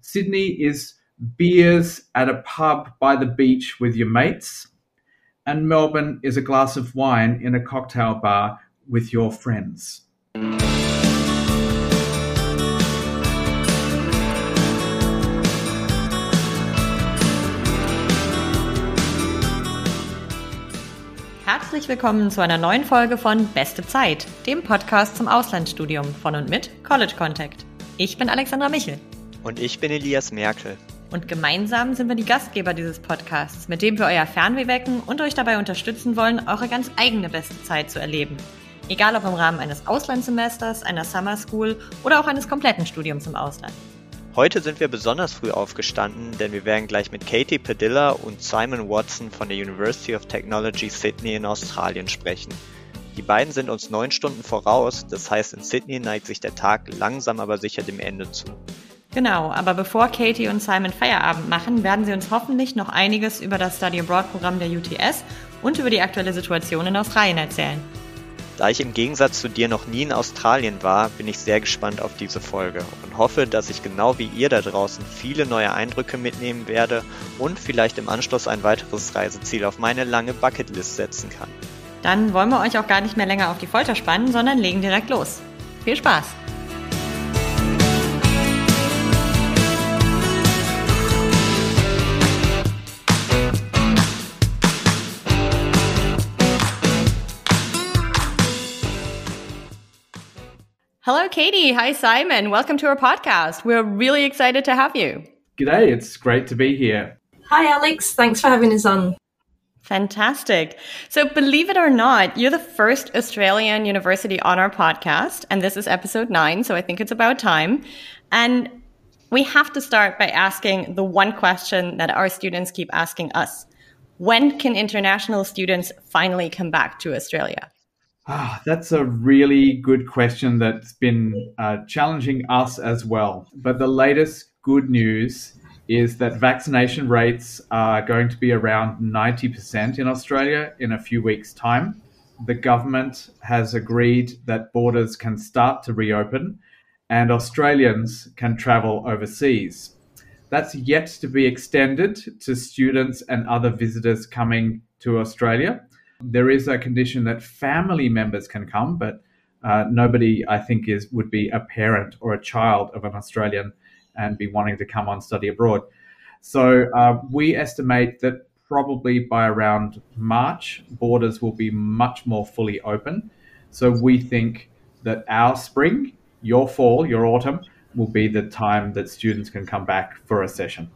Sydney is beers at a pub by the beach with your mates, and Melbourne is a glass of wine in a cocktail bar with your friends. Herzlich willkommen zu einer neuen Folge von Beste Zeit, dem Podcast zum Auslandsstudium von und mit College Contact. Ich bin Alexandra Michel. Und ich bin Elias Merkel. Und gemeinsam sind wir die Gastgeber dieses Podcasts, mit dem wir euer Fernweh wecken und euch dabei unterstützen wollen, eure ganz eigene beste Zeit zu erleben. Egal ob im Rahmen eines Auslandssemesters, einer Summer School oder auch eines kompletten Studiums im Ausland. Heute sind wir besonders früh aufgestanden, denn wir werden gleich mit Katie Padilla und Simon Watson von der University of Technology Sydney in Australien sprechen. Die beiden sind uns neun Stunden voraus, das heißt in Sydney neigt sich der Tag langsam aber sicher dem Ende zu. Genau, aber bevor Katie und Simon Feierabend machen, werden sie uns hoffentlich noch einiges über das Study Abroad Programm der UTS und über die aktuelle Situation in Australien erzählen. Da ich im Gegensatz zu dir noch nie in Australien war, bin ich sehr gespannt auf diese Folge und hoffe, dass ich genau wie ihr da draußen viele neue Eindrücke mitnehmen werde und vielleicht im Anschluss ein weiteres Reiseziel auf meine lange Bucketlist setzen kann. Dann wollen wir euch auch gar nicht mehr länger auf die Folter spannen, sondern legen direkt los. Viel Spaß! Hello, Katie. Hi, Simon. Welcome to our podcast. We're really excited to have you. G'day, it's great to be here. Hi, Alex. Thanks for having us on. Fantastic. So, believe it or not, you're the first Australian university on our podcast, and this is episode nine, so I think it's about time. And we have to start by asking the one question that our students keep asking us When can international students finally come back to Australia? Ah, that's a really good question that's been uh, challenging us as well. But the latest good news is that vaccination rates are going to be around 90% in Australia in a few weeks' time. The government has agreed that borders can start to reopen and Australians can travel overseas. That's yet to be extended to students and other visitors coming to Australia. There is a condition that family members can come, but uh, nobody, I think, is would be a parent or a child of an Australian and be wanting to come on study abroad. So uh, we estimate that probably by around March, borders will be much more fully open. So we think that our spring, your fall, your autumn, will be the time that students can come back for a session.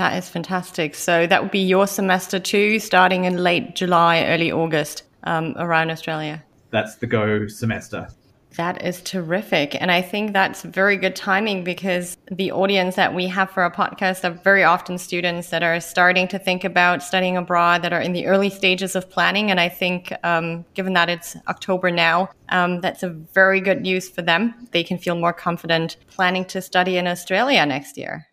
That is fantastic. So that would be your semester two, starting in late July, early August, um, around Australia. That's the go semester. That is terrific. And I think that's very good timing because the audience that we have for our podcast are very often students that are starting to think about studying abroad, that are in the early stages of planning. And I think, um, given that it's October now, um, that's a very good news for them. They can feel more confident planning to study in Australia next year.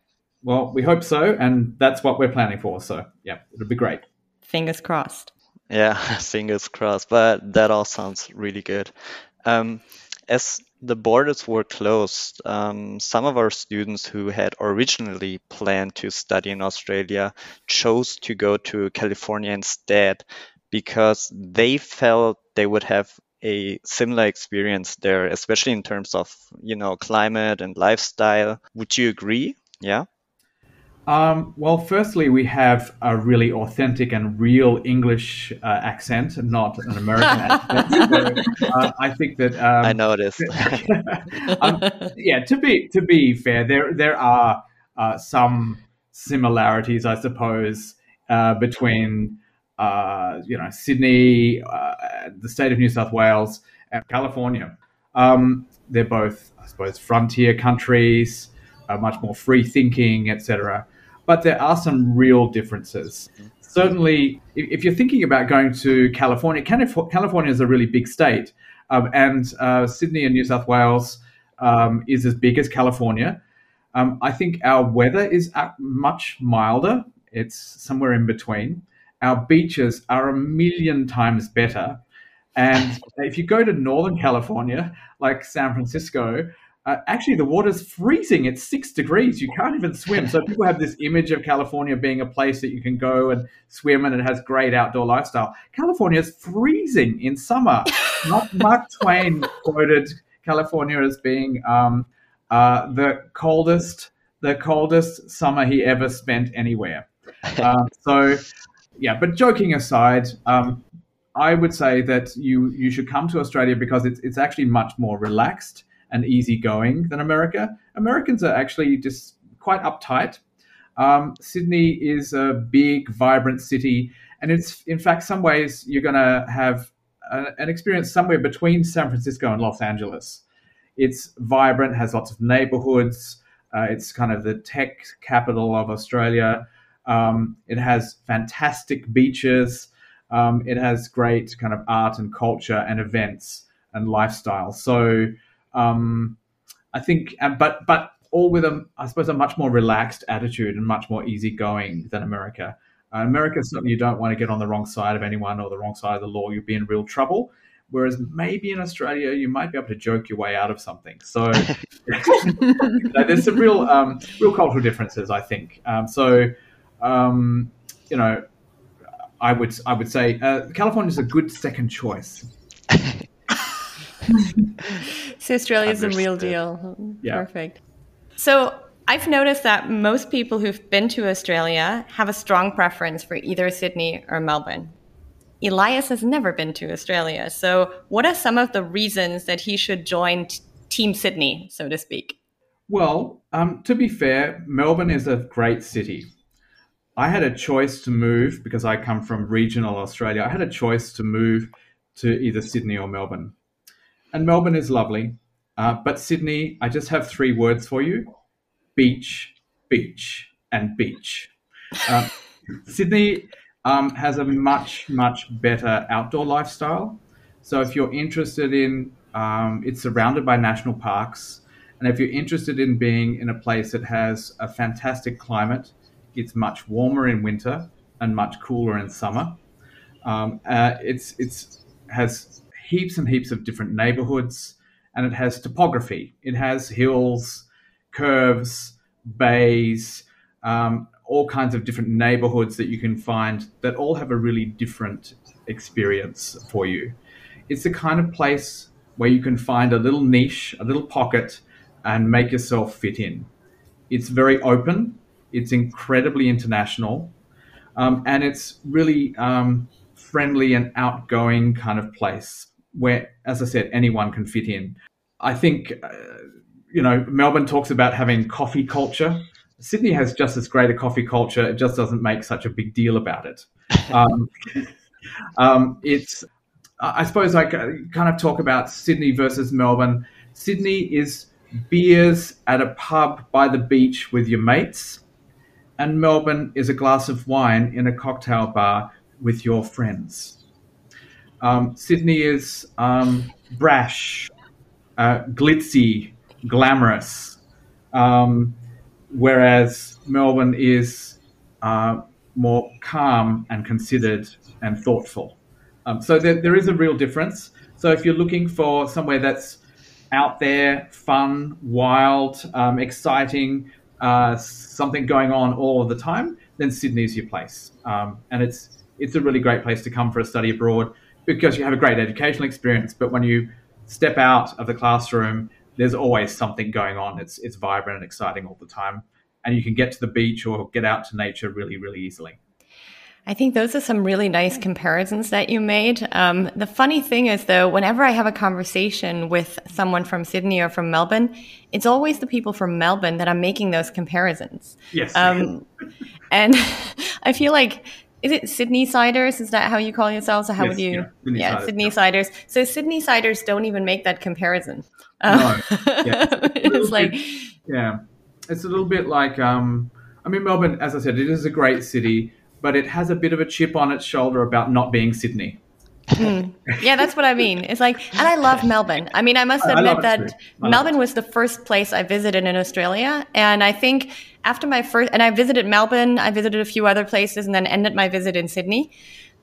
Well, we hope so, and that's what we're planning for. So, yeah, it'll be great. Fingers crossed. Yeah, fingers crossed. But that all sounds really good. Um, as the borders were closed, um, some of our students who had originally planned to study in Australia chose to go to California instead because they felt they would have a similar experience there, especially in terms of you know climate and lifestyle. Would you agree? Yeah. Um, well, firstly, we have a really authentic and real English uh, accent, not an American accent. So, uh, I think that um, I noticed. um, yeah, to be to be fair, there there are uh, some similarities, I suppose, uh, between uh, you know Sydney, uh, the state of New South Wales, and California. Um, they're both, I suppose, frontier countries, much more free thinking, etc but there are some real differences. Certainly, if you're thinking about going to California, California is a really big state, um, and uh, Sydney and New South Wales um, is as big as California. Um, I think our weather is much milder. It's somewhere in between. Our beaches are a million times better. And if you go to Northern California, like San Francisco, uh, actually the water's freezing. It's six degrees. You can't even swim. So people have this image of California being a place that you can go and swim and it has great outdoor lifestyle. California is freezing in summer. Mark Twain quoted California as being um, uh, the coldest, the coldest summer he ever spent anywhere. Um, so, yeah. But joking aside, um, I would say that you you should come to Australia because it's it's actually much more relaxed and easygoing than America. Americans are actually just quite uptight. Um, Sydney is a big, vibrant city, and it's in fact some ways you're going to have a, an experience somewhere between San Francisco and Los Angeles. It's vibrant, has lots of neighborhoods. Uh, it's kind of the tech capital of Australia. Um, it has fantastic beaches. Um, it has great kind of art and culture and events and lifestyle. So um, I think, uh, but but all with a, I suppose, a much more relaxed attitude and much more easygoing than America. Uh, America certainly you don't want to get on the wrong side of anyone or the wrong side of the law. You'll be in real trouble. Whereas maybe in Australia you might be able to joke your way out of something. So there's some real um, real cultural differences, I think. Um, so um, you know, I would I would say uh, California is a good second choice. so Australia's a real deal. Yeah. Perfect. So I've noticed that most people who've been to Australia have a strong preference for either Sydney or Melbourne. Elias has never been to Australia. So, what are some of the reasons that he should join t- Team Sydney, so to speak? Well, um, to be fair, Melbourne is a great city. I had a choice to move because I come from regional Australia. I had a choice to move to either Sydney or Melbourne. And Melbourne is lovely. Uh, but Sydney, I just have three words for you beach, beach, and beach. Uh, Sydney um, has a much, much better outdoor lifestyle. So if you're interested in, um, it's surrounded by national parks. And if you're interested in being in a place that has a fantastic climate, it's much warmer in winter and much cooler in summer. Um, uh, it's it's has heaps and heaps of different neighborhoods, and it has topography. It has hills, curves, bays, um, all kinds of different neighborhoods that you can find that all have a really different experience for you. It's the kind of place where you can find a little niche, a little pocket, and make yourself fit in. It's very open it's incredibly international, um, and it's really um, friendly and outgoing kind of place where, as I said, anyone can fit in. I think, uh, you know, Melbourne talks about having coffee culture. Sydney has just as great a coffee culture. It just doesn't make such a big deal about it. Um, um, it's, I suppose, I kind of talk about Sydney versus Melbourne. Sydney is beers at a pub by the beach with your mates and Melbourne is a glass of wine in a cocktail bar with your friends. Um, Sydney is um, brash, uh, glitzy, glamorous, um, whereas Melbourne is uh, more calm and considered and thoughtful. Um, so there, there is a real difference. So if you're looking for somewhere that's out there, fun, wild, um, exciting, uh, something going on all the time, then Sydney's your place. Um, and it's it's a really great place to come for a study abroad because you have a great educational experience. But when you step out of the classroom, there's always something going on. It's it's vibrant and exciting all the time, and you can get to the beach or get out to nature really really easily. I think those are some really nice comparisons that you made. Um, the funny thing is, though, whenever I have a conversation with someone from Sydney or from Melbourne, it's always the people from Melbourne that are making those comparisons. Yes. Um, and I feel like, is it Sydney Siders? Is that how you call yourselves? Or how yes, would you? Yeah, Sydney, yeah, Sydney yeah. Siders. So Sydney Siders don't even make that comparison. no. Yeah. it's like, yeah, it's a little bit like, um, I mean, Melbourne, as I said, it is a great city but it has a bit of a chip on its shoulder about not being Sydney. Mm. Yeah, that's what I mean. It's like, and I love Melbourne. I mean, I must admit I that Melbourne was the first place I visited in Australia. And I think after my first, and I visited Melbourne, I visited a few other places and then ended my visit in Sydney.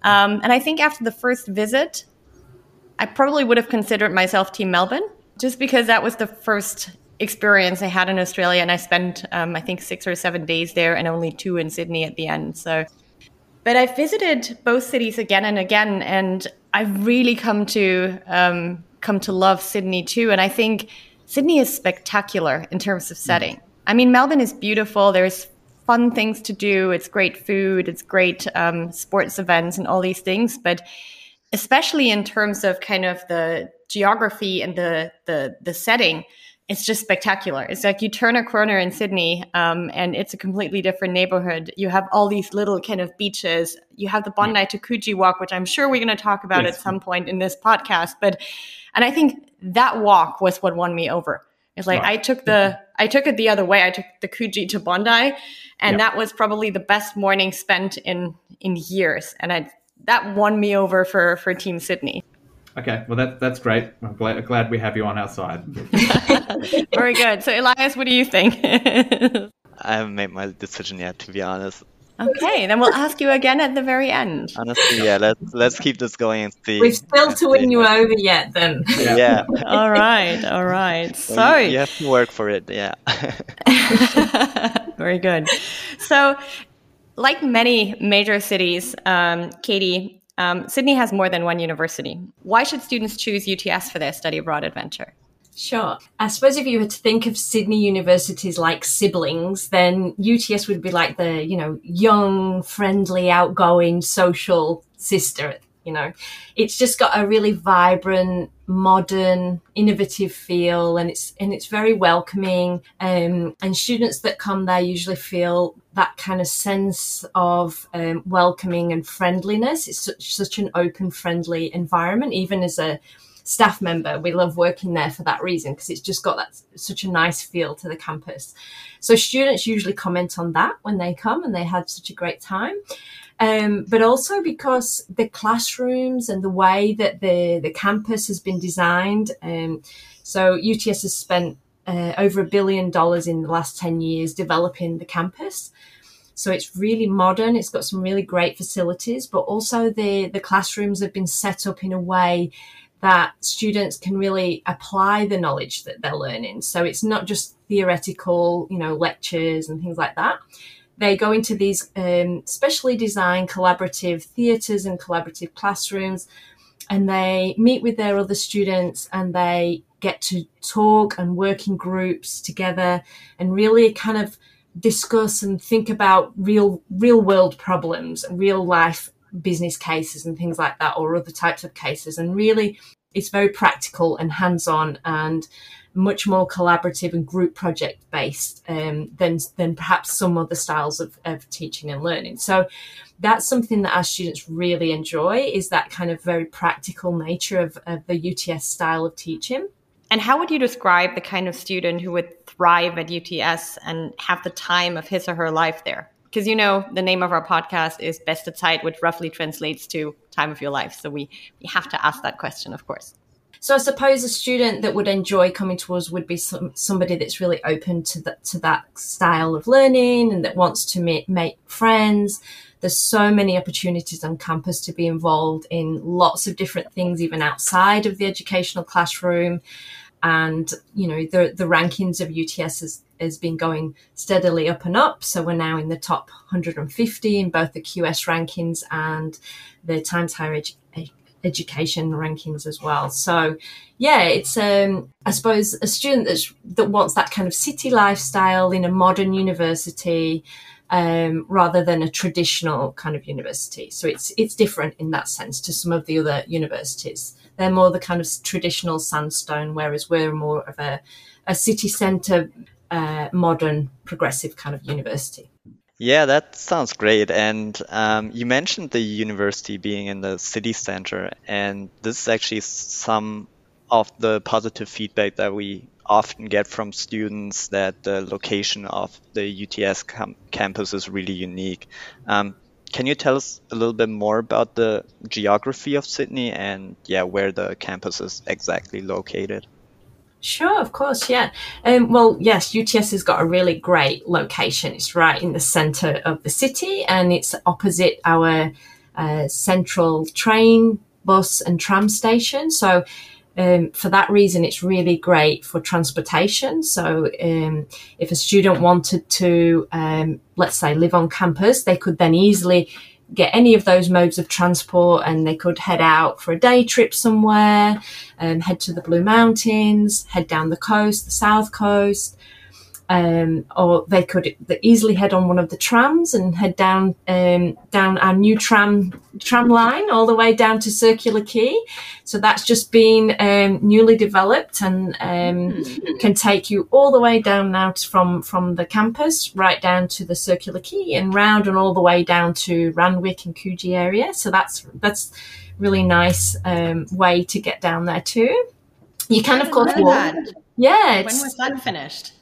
Um, and I think after the first visit, I probably would have considered myself Team Melbourne just because that was the first experience I had in Australia, and I spent um, I think six or seven days there, and only two in Sydney at the end. So, but I've visited both cities again and again, and I've really come to um, come to love Sydney too. And I think Sydney is spectacular in terms of setting. I mean, Melbourne is beautiful. There's fun things to do. It's great food. It's great um, sports events and all these things. But especially in terms of kind of the geography and the the the setting, it's just spectacular. It's like you turn a corner in Sydney, um, and it's a completely different neighborhood. You have all these little kind of beaches. You have the Bondi to Coogee walk, which I'm sure we're going to talk about yes. at some point in this podcast. But and I think that walk was what won me over. It's like right. I took the mm-hmm. I took it the other way. I took the Coogee to Bondi, and yep. that was probably the best morning spent in in years. And I that won me over for for Team Sydney. Okay, well that that's great. I'm glad, glad we have you on our side. Very good. So Elias, what do you think? I haven't made my decision yet, to be honest. Okay, then we'll ask you again at the very end. Honestly, yeah, let's let's keep this going and see. We've still to win you over yet, then. Yeah. yeah. all right, all right. So you have to work for it, yeah. very good. So, like many major cities, um, Katie, um, Sydney has more than one university. Why should students choose UTS for their study abroad adventure? Sure. I suppose if you were to think of Sydney universities like siblings, then UTS would be like the, you know, young, friendly, outgoing, social sister. You know, it's just got a really vibrant, modern, innovative feel, and it's and it's very welcoming. Um, and students that come there usually feel that kind of sense of um, welcoming and friendliness. It's such, such an open, friendly environment, even as a staff member. We love working there for that reason because it's just got that such a nice feel to the campus. So students usually comment on that when they come and they had such a great time. Um, but also because the classrooms and the way that the, the campus has been designed. Um, so UTS has spent uh, over a billion dollars in the last 10 years developing the campus. So it's really modern. It's got some really great facilities, but also the, the classrooms have been set up in a way that students can really apply the knowledge that they're learning. So it's not just theoretical, you know, lectures and things like that. They go into these um, specially designed collaborative theatres and collaborative classrooms, and they meet with their other students and they get to talk and work in groups together and really kind of discuss and think about real real world problems real life business cases and things like that or other types of cases and really it's very practical and hands-on and much more collaborative and group project based um, than than perhaps some other styles of, of teaching and learning. So that's something that our students really enjoy is that kind of very practical nature of, of the UTS style of teaching. And how would you describe the kind of student who would thrive at UTS and have the time of his or her life there? Because you know the name of our podcast is Beste Zeit, which roughly translates to time of your life. So we we have to ask that question, of course. So I suppose a student that would enjoy coming to us would be some, somebody that's really open to that to that style of learning and that wants to make, make friends. There's so many opportunities on campus to be involved in lots of different things, even outside of the educational classroom and you know the the rankings of UTS has, has been going steadily up and up. So we're now in the top 150 in both the QS rankings and the Times Higher Edu- Education rankings as well. So yeah, it's um, I suppose a student that's, that wants that kind of city lifestyle in a modern university. Um, rather than a traditional kind of university, so it's it's different in that sense to some of the other universities. They're more the kind of traditional sandstone, whereas we're more of a, a city centre, uh, modern, progressive kind of university. Yeah, that sounds great. And um, you mentioned the university being in the city center, and this is actually some of the positive feedback that we often get from students that the location of the UTS cam- campus is really unique. Um, can you tell us a little bit more about the geography of Sydney and yeah, where the campus is exactly located? Sure, of course, yeah. Um, well, yes, UTS has got a really great location. It's right in the centre of the city and it's opposite our uh, central train, bus, and tram station. So um, for that reason, it's really great for transportation. So, um, if a student wanted to, um, let's say, live on campus, they could then easily get any of those modes of transport and they could head out for a day trip somewhere, um, head to the Blue Mountains, head down the coast, the south coast, um, or they could easily head on one of the trams and head down um, down our new tram tram line all the way down to Circular Quay. So that's just been um, newly developed and um, mm-hmm. can take you all the way down now from from the campus right down to the Circular Quay and round and all the way down to Randwick and Coogee area. So that's that's really nice um, way to get down there too. You can of course walk. Yeah. When was that finished?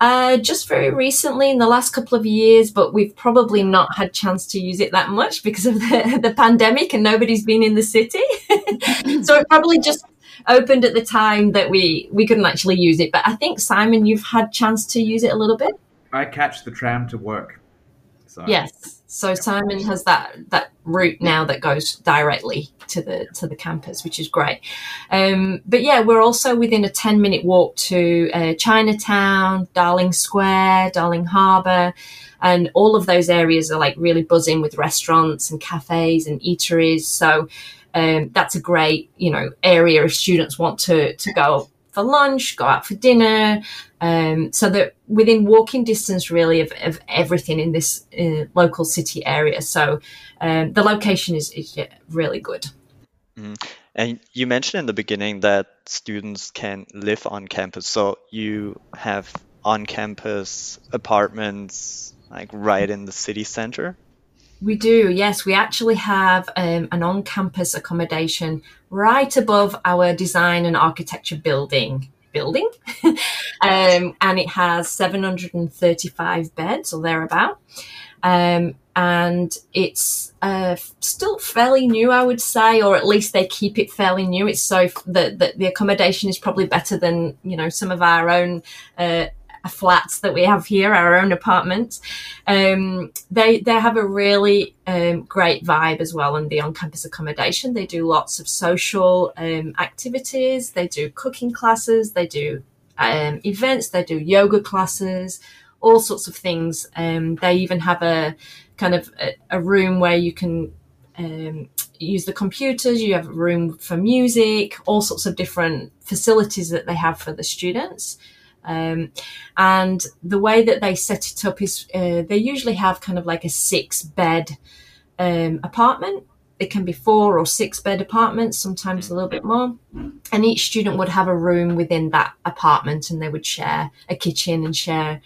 Uh, just very recently in the last couple of years, but we've probably not had chance to use it that much because of the, the pandemic and nobody's been in the city. so it probably just opened at the time that we, we couldn't actually use it. But I think, Simon, you've had chance to use it a little bit. I catch the tram to work. So. Yes. So Simon has that that route now that goes directly to the to the campus, which is great. Um, but yeah, we're also within a ten minute walk to uh, Chinatown, Darling Square, Darling Harbour, and all of those areas are like really buzzing with restaurants and cafes and eateries. So um, that's a great you know area if students want to to go for lunch, go out for dinner. Um, so that within walking distance, really, of, of everything in this uh, local city area. So um, the location is, is really good. Mm. And you mentioned in the beginning that students can live on campus. So you have on campus apartments like right in the city center? We do, yes. We actually have um, an on campus accommodation right above our design and architecture building building um, and it has 735 beds or thereabout um, and it's uh, still fairly new, I would say, or at least they keep it fairly new. It's so that the, the, accommodation is probably better than you know some of our own uh, flats that we have here, our own apartments. Um, they they have a really um, great vibe as well in the on-campus accommodation. They do lots of social um, activities. They do cooking classes. They do um, events. They do yoga classes. All sorts of things. Um, they even have a kind of a, a room where you can um, use the computers, you have a room for music, all sorts of different facilities that they have for the students. Um, and the way that they set it up is uh, they usually have kind of like a six bed um, apartment. It can be four or six bed apartments, sometimes a little bit more. And each student would have a room within that apartment and they would share a kitchen and share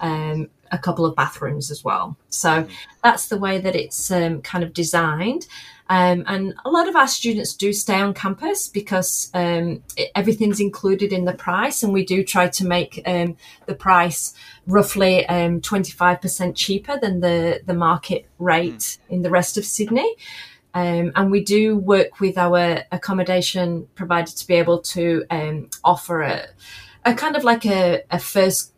um, a couple of bathrooms as well. So that's the way that it's um, kind of designed. Um, and a lot of our students do stay on campus because um, it, everything's included in the price, and we do try to make um, the price roughly 25% um, cheaper than the, the market rate mm. in the rest of Sydney. Um, and we do work with our accommodation provider to be able to um, offer a, a kind of like a, a first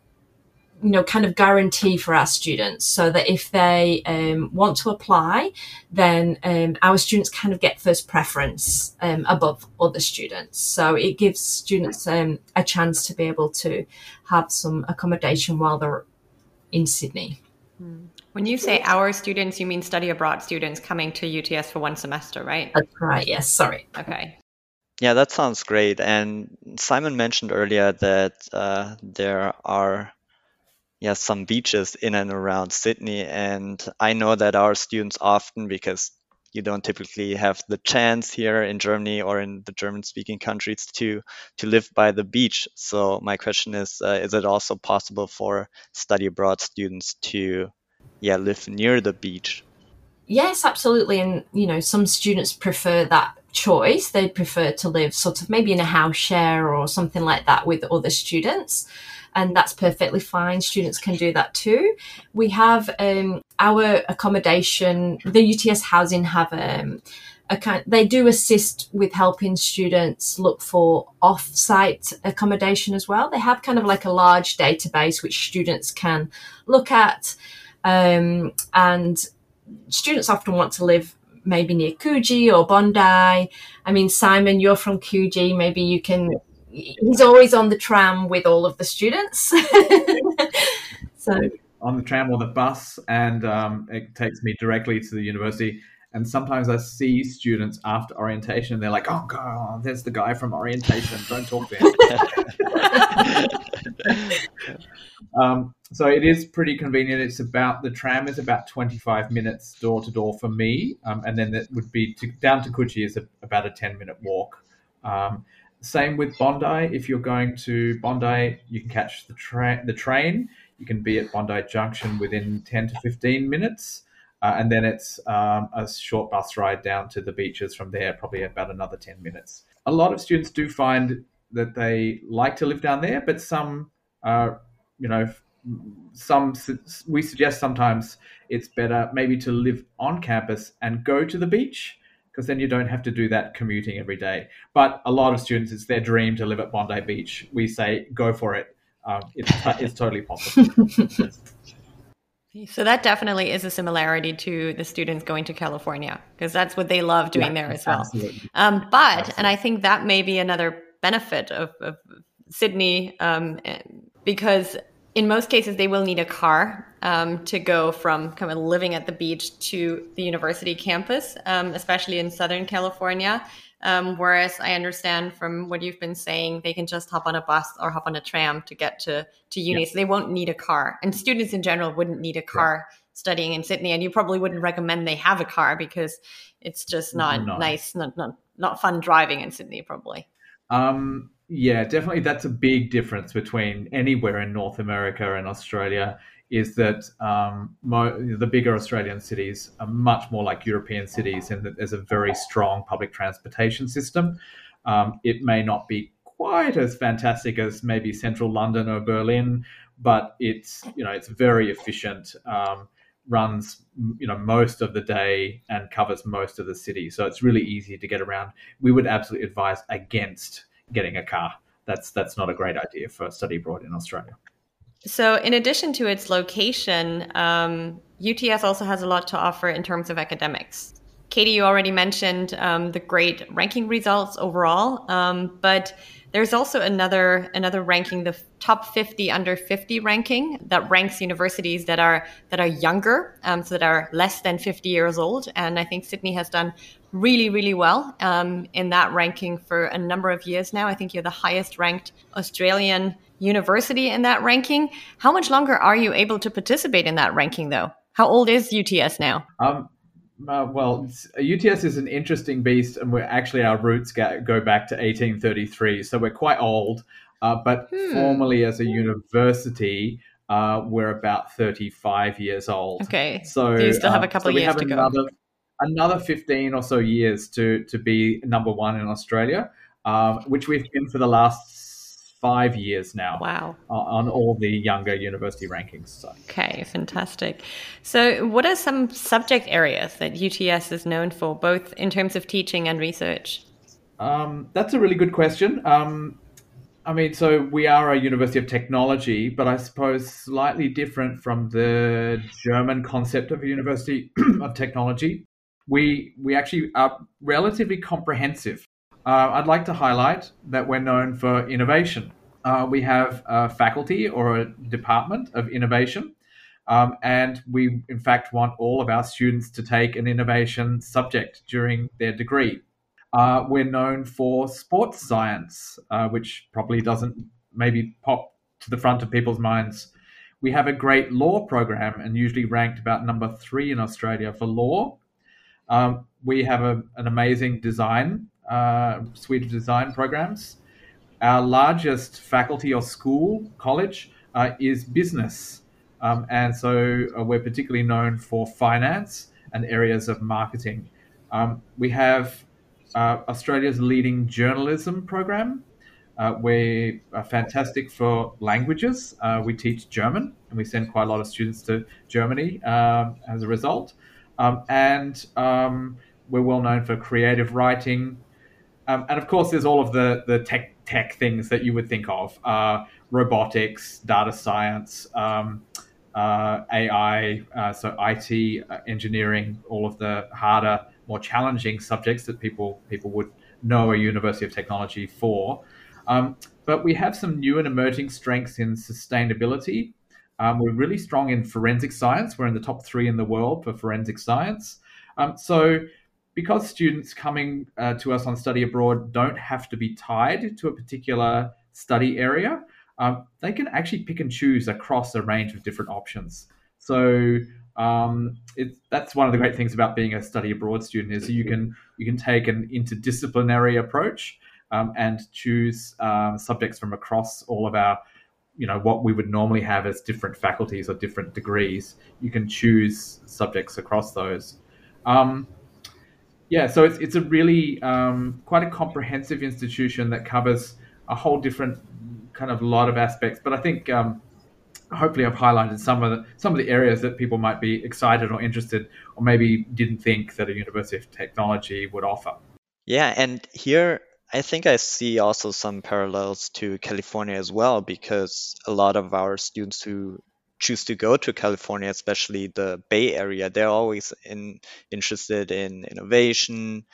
you know, kind of guarantee for our students so that if they um, want to apply, then um, our students kind of get first preference um, above other students. So it gives students um, a chance to be able to have some accommodation while they're in Sydney. Hmm. When you say our students, you mean study abroad students coming to UTS for one semester, right? That's right. Yes. Sorry. Okay. Yeah, that sounds great. And Simon mentioned earlier that uh, there are yeah, some beaches in and around Sydney. And I know that our students often, because you don't typically have the chance here in Germany or in the German speaking countries to to live by the beach. So my question is uh, is it also possible for study abroad students to yeah live near the beach? Yes, absolutely. And you know, some students prefer that choice. They prefer to live sort of maybe in a house share or something like that with other students and that's perfectly fine. Students can do that too. We have um, our accommodation, the UTS housing have um, a kind, they do assist with helping students look for off-site accommodation as well. They have kind of like a large database which students can look at, um, and students often want to live maybe near Coogee or Bondi. I mean, Simon, you're from Coogee. Maybe you can. He's always on the tram with all of the students. so on the tram or the bus, and um, it takes me directly to the university. And sometimes I see students after orientation, and they're like, "Oh God, there's the guy from orientation. Don't talk to him." um, so it is pretty convenient. It's about the tram is about 25 minutes door to door for me, um, and then it would be to, down to Coogee is a, about a 10 minute walk. Um, same with Bondi. If you're going to Bondi, you can catch the train. The train. You can be at Bondi Junction within 10 to 15 minutes. Uh, and then it's um, a short bus ride down to the beaches from there, probably about another 10 minutes. A lot of students do find that they like to live down there, but some, uh, you know, some we suggest sometimes it's better maybe to live on campus and go to the beach because then you don't have to do that commuting every day. But a lot of students, it's their dream to live at Bondi Beach. We say, go for it. Um, it's, it's totally possible. So that definitely is a similarity to the students going to California because that's what they love doing yeah, there as well. Um, but absolutely. and I think that may be another benefit of, of Sydney um, because in most cases they will need a car um, to go from kind of living at the beach to the university campus, um, especially in Southern California. Um, whereas I understand from what you've been saying, they can just hop on a bus or hop on a tram to get to, to uni. Yes. So they won't need a car. And students in general wouldn't need a car yeah. studying in Sydney. And you probably wouldn't recommend they have a car because it's just not no. nice, not, not, not fun driving in Sydney, probably. Um, yeah, definitely. That's a big difference between anywhere in North America and Australia is that um, mo- the bigger Australian cities are much more like European cities and that there's a very strong public transportation system. Um, it may not be quite as fantastic as maybe central London or Berlin, but it's you know it's very efficient. Um, runs you know most of the day and covers most of the city, so it's really easy to get around. We would absolutely advise against getting a car. That's that's not a great idea for a study abroad in Australia. So, in addition to its location, um, UTS also has a lot to offer in terms of academics. Katie, you already mentioned um, the great ranking results overall, um, but there's also another another ranking, the top 50 under 50 ranking, that ranks universities that are that are younger, um, so that are less than 50 years old. And I think Sydney has done really, really well um, in that ranking for a number of years now. I think you're the highest ranked Australian university in that ranking. How much longer are you able to participate in that ranking, though? How old is UTS now? Um, uh, well, UTS is an interesting beast, and we're actually our roots go, go back to 1833, so we're quite old. Uh, but hmm. formally, as a university, uh, we're about 35 years old. Okay, so, so you still have a um, couple so years to another, go. Another 15 or so years to to be number one in Australia, um, which we've been for the last five years now. Wow. On all the younger university rankings. So. Okay, fantastic. So, what are some subject areas that UTS is known for, both in terms of teaching and research? Um, that's a really good question. Um, I mean, so we are a university of technology, but I suppose slightly different from the German concept of a university of technology. We we actually are relatively comprehensive uh, I'd like to highlight that we're known for innovation. Uh, we have a faculty or a department of innovation, um, and we, in fact, want all of our students to take an innovation subject during their degree. Uh, we're known for sports science, uh, which probably doesn't maybe pop to the front of people's minds. We have a great law program and usually ranked about number three in Australia for law. Um, we have a, an amazing design suite of design programs. Our largest faculty or school, college, uh, is business. Um, and so uh, we're particularly known for finance and areas of marketing. Um, we have uh, Australia's leading journalism program. Uh, we are fantastic for languages. Uh, we teach German, and we send quite a lot of students to Germany as a result. Um, and um, we're well known for creative writing, um, and of course, there's all of the the tech tech things that you would think of: uh, robotics, data science, um, uh, AI, uh, so IT, uh, engineering, all of the harder more challenging subjects that people people would know a University of Technology for. Um, but we have some new and emerging strengths in sustainability. Um, we're really strong in forensic science. We're in the top three in the world for forensic science. Um, so, because students coming uh, to us on study abroad don't have to be tied to a particular study area, um, they can actually pick and choose across a range of different options. So, um, it, that's one of the great things about being a study abroad student is you can you can take an interdisciplinary approach um, and choose um, subjects from across all of our you know what we would normally have as different faculties or different degrees you can choose subjects across those um, yeah so it's, it's a really um, quite a comprehensive institution that covers a whole different kind of lot of aspects but i think um, hopefully I've highlighted some of the some of the areas that people might be excited or interested or maybe didn't think that a University of Technology would offer. Yeah, and here I think I see also some parallels to California as well because a lot of our students who choose to go to California, especially the Bay Area, they're always in, interested in innovation,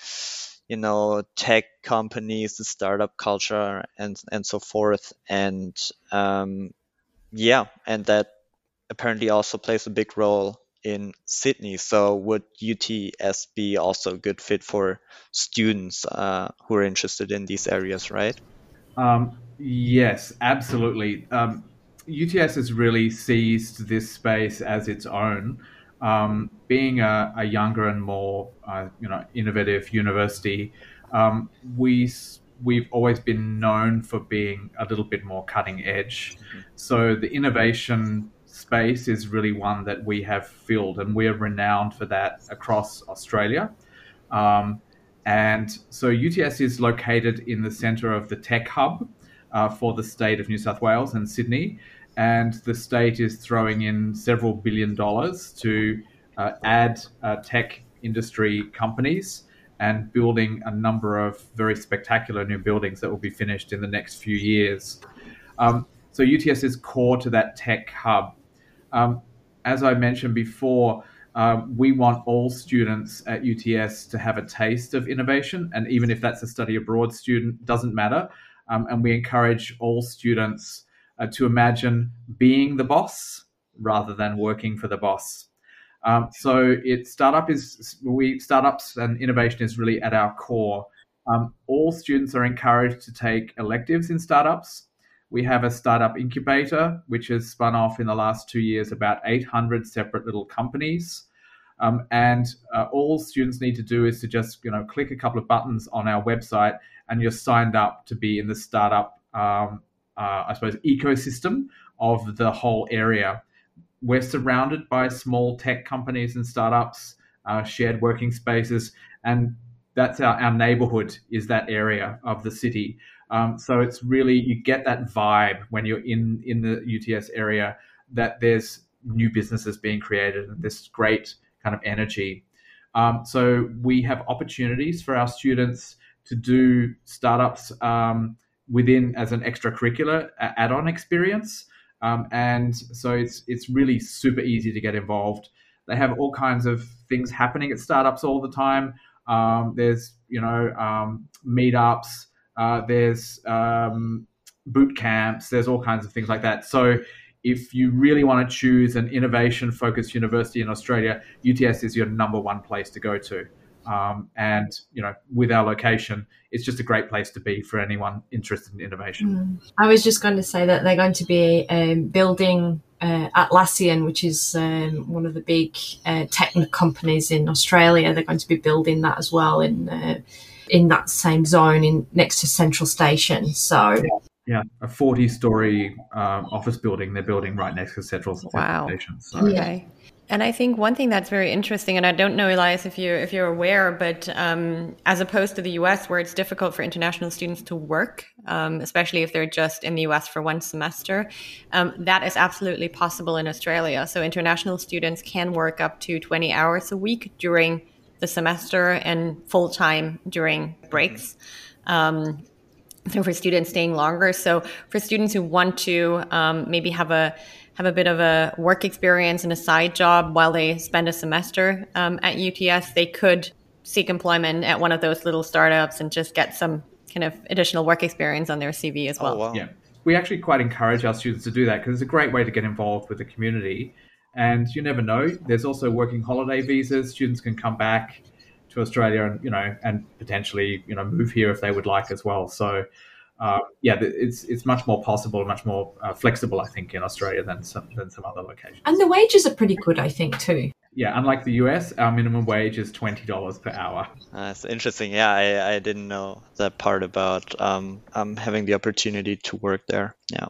you know, tech companies, the startup culture, and and so forth. And um, yeah, and that apparently also plays a big role in Sydney. So would UTS be also a good fit for students uh, who are interested in these areas, right? Um, yes, absolutely. Um, UTS has really seized this space as its own. Um, being a, a, younger and more, uh, you know, innovative university, um, we we've always been known for being a little bit more cutting edge. Mm-hmm. So the innovation space is really one that we have filled, and we're renowned for that across Australia. Um, and so UTS is located in the centre of the tech hub uh, for the state of New South Wales and Sydney. And the state is throwing in several billion dollars to uh, add uh, tech industry companies and building a number of very spectacular new buildings that will be finished in the next few years. Um, so UTS is core to that tech hub. Um, as I mentioned before, um, we want all students at UTS to have a taste of innovation, and even if that's a study abroad student, doesn't matter. Um, and we encourage all students uh, to imagine being the boss rather than working for the boss. Um, so it startup is we startups and innovation is really at our core. Um, all students are encouraged to take electives in startups. We have a startup incubator, which has spun off in the last two years about 800 separate little companies. Um, and uh, all students need to do is to just you know click a couple of buttons on our website, and you're signed up to be in the startup, um, uh, I suppose, ecosystem of the whole area we're surrounded by small tech companies and startups, uh, shared working spaces, and that's our, our neighborhood is that area of the city. Um, so it's really you get that vibe when you're in in the UTS area that there's new businesses being created and this great kind of energy. Um, so we have opportunities for our students to do startups um, within as an extracurricular add-on experience. Um, and so it's it's really super easy to get involved. They have all kinds of things happening at startups all the time. Um, there's you know um, meetups. Uh, there's um, boot camps. There's all kinds of things like that. So if you really want to choose an innovation focused university in Australia, UTS is your number one place to go to. Um, and you know, with our location, it's just a great place to be for anyone interested in innovation. Mm. I was just going to say that they're going to be um, building uh, Atlassian, which is um, one of the big uh, tech companies in Australia. They're going to be building that as well in uh, in that same zone in next to Central Station. So. Yeah. Yeah, a 40 story um, office building they're building right next to Central wow. Station. So. Okay. And I think one thing that's very interesting, and I don't know, Elias, if you if you're aware, but um, as opposed to the U.S., where it's difficult for international students to work, um, especially if they're just in the U.S. for one semester, um, that is absolutely possible in Australia. So international students can work up to 20 hours a week during the semester and full time during breaks. Um, so for students staying longer, so for students who want to um, maybe have a have a bit of a work experience and a side job while they spend a semester um, at UTS, they could seek employment at one of those little startups and just get some kind of additional work experience on their CV as well. Oh, wow. Yeah. We actually quite encourage our students to do that because it's a great way to get involved with the community. And you never know. There's also working holiday visas. Students can come back to Australia and you know and potentially you know move here if they would like as well. So uh, yeah, it's it's much more possible, much more uh, flexible, I think, in Australia than some than some other locations. And the wages are pretty good, I think, too. Yeah, unlike the US, our minimum wage is twenty dollars per hour. That's interesting. Yeah, I, I didn't know that part about um, um having the opportunity to work there. Yeah.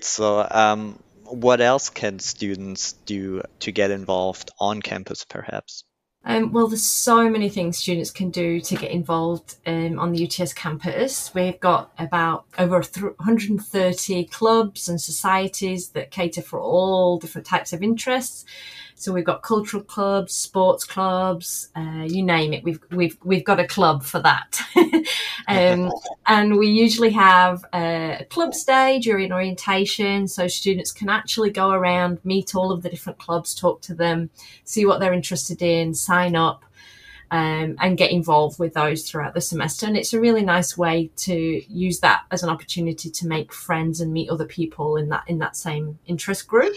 So um, what else can students do to get involved on campus, perhaps? Um, well, there's so many things students can do to get involved um, on the UTS campus. We've got about over 130 clubs and societies that cater for all different types of interests. So we've got cultural clubs, sports clubs, uh, you name it. We've we've we've got a club for that, um, and we usually have a club day during orientation, so students can actually go around, meet all of the different clubs, talk to them, see what they're interested in, sign up. Um, and get involved with those throughout the semester. And it's a really nice way to use that as an opportunity to make friends and meet other people in that in that same interest group.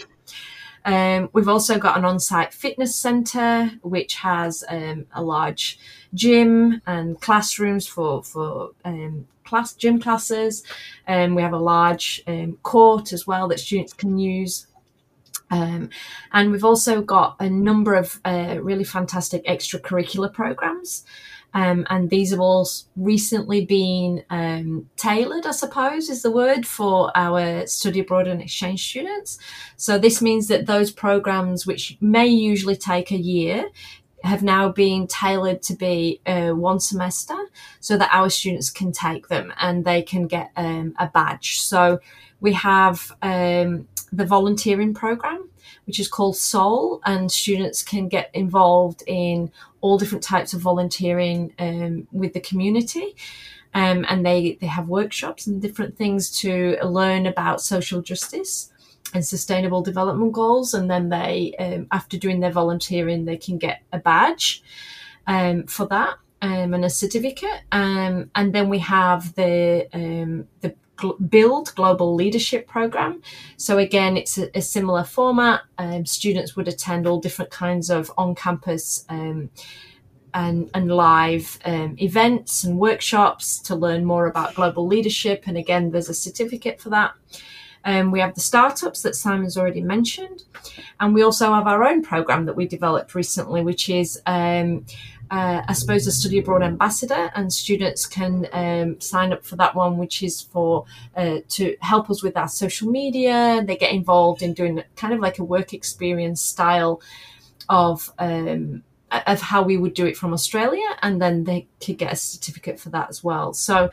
Um, we've also got an on-site fitness centre which has um, a large gym and classrooms for for um, class gym classes. Um, we have a large um, court as well that students can use. Um, and we've also got a number of uh, really fantastic extracurricular programs. Um, and these have all recently been um, tailored, I suppose, is the word for our study abroad and exchange students. So this means that those programs, which may usually take a year, have now been tailored to be uh, one semester so that our students can take them and they can get um, a badge. So we have um, the volunteering program, which is called Soul, and students can get involved in all different types of volunteering um, with the community. Um, and they, they have workshops and different things to learn about social justice and sustainable development goals. And then they, um, after doing their volunteering, they can get a badge um, for that um, and a certificate. Um, and then we have the the build global leadership program. So again it's a, a similar format. Um, students would attend all different kinds of on-campus um, and, and live um, events and workshops to learn more about global leadership. And again there's a certificate for that. Um, we have the startups that Simon's already mentioned, and we also have our own program that we developed recently, which is um, uh, I suppose, a study abroad ambassador, and students can um, sign up for that one, which is for uh, to help us with our social media. They get involved in doing kind of like a work experience style of um, of how we would do it from Australia, and then they could get a certificate for that as well. So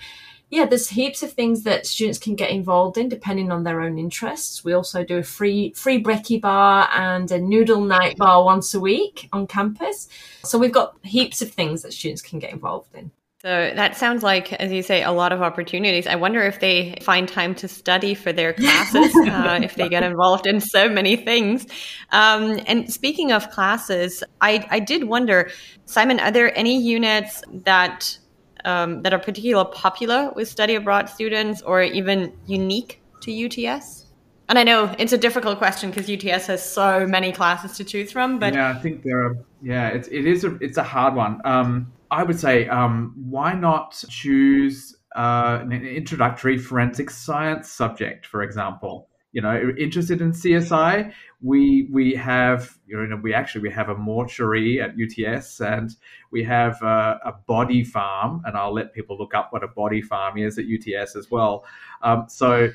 yeah, there's heaps of things that students can get involved in depending on their own interests. We also do a free free brekkie bar and a noodle night bar once a week on campus. So we've got heaps of things that students can get involved in. So that sounds like, as you say, a lot of opportunities. I wonder if they find time to study for their classes, uh, if they get involved in so many things. Um, and speaking of classes, I, I did wonder, Simon, are there any units that um, that are particularly popular with study abroad students or even unique to UTS? And I know it's a difficult question because UTS has so many classes to choose from. But yeah, I think there are. Yeah, it's it is a it's a hard one. Um, I would say, um, why not choose uh, an introductory forensic science subject, for example? You know, interested in CSI, we we have you know we actually we have a mortuary at UTS and we have a, a, body farm and I'll let people look up what a body farm is at UTS as well. Um, so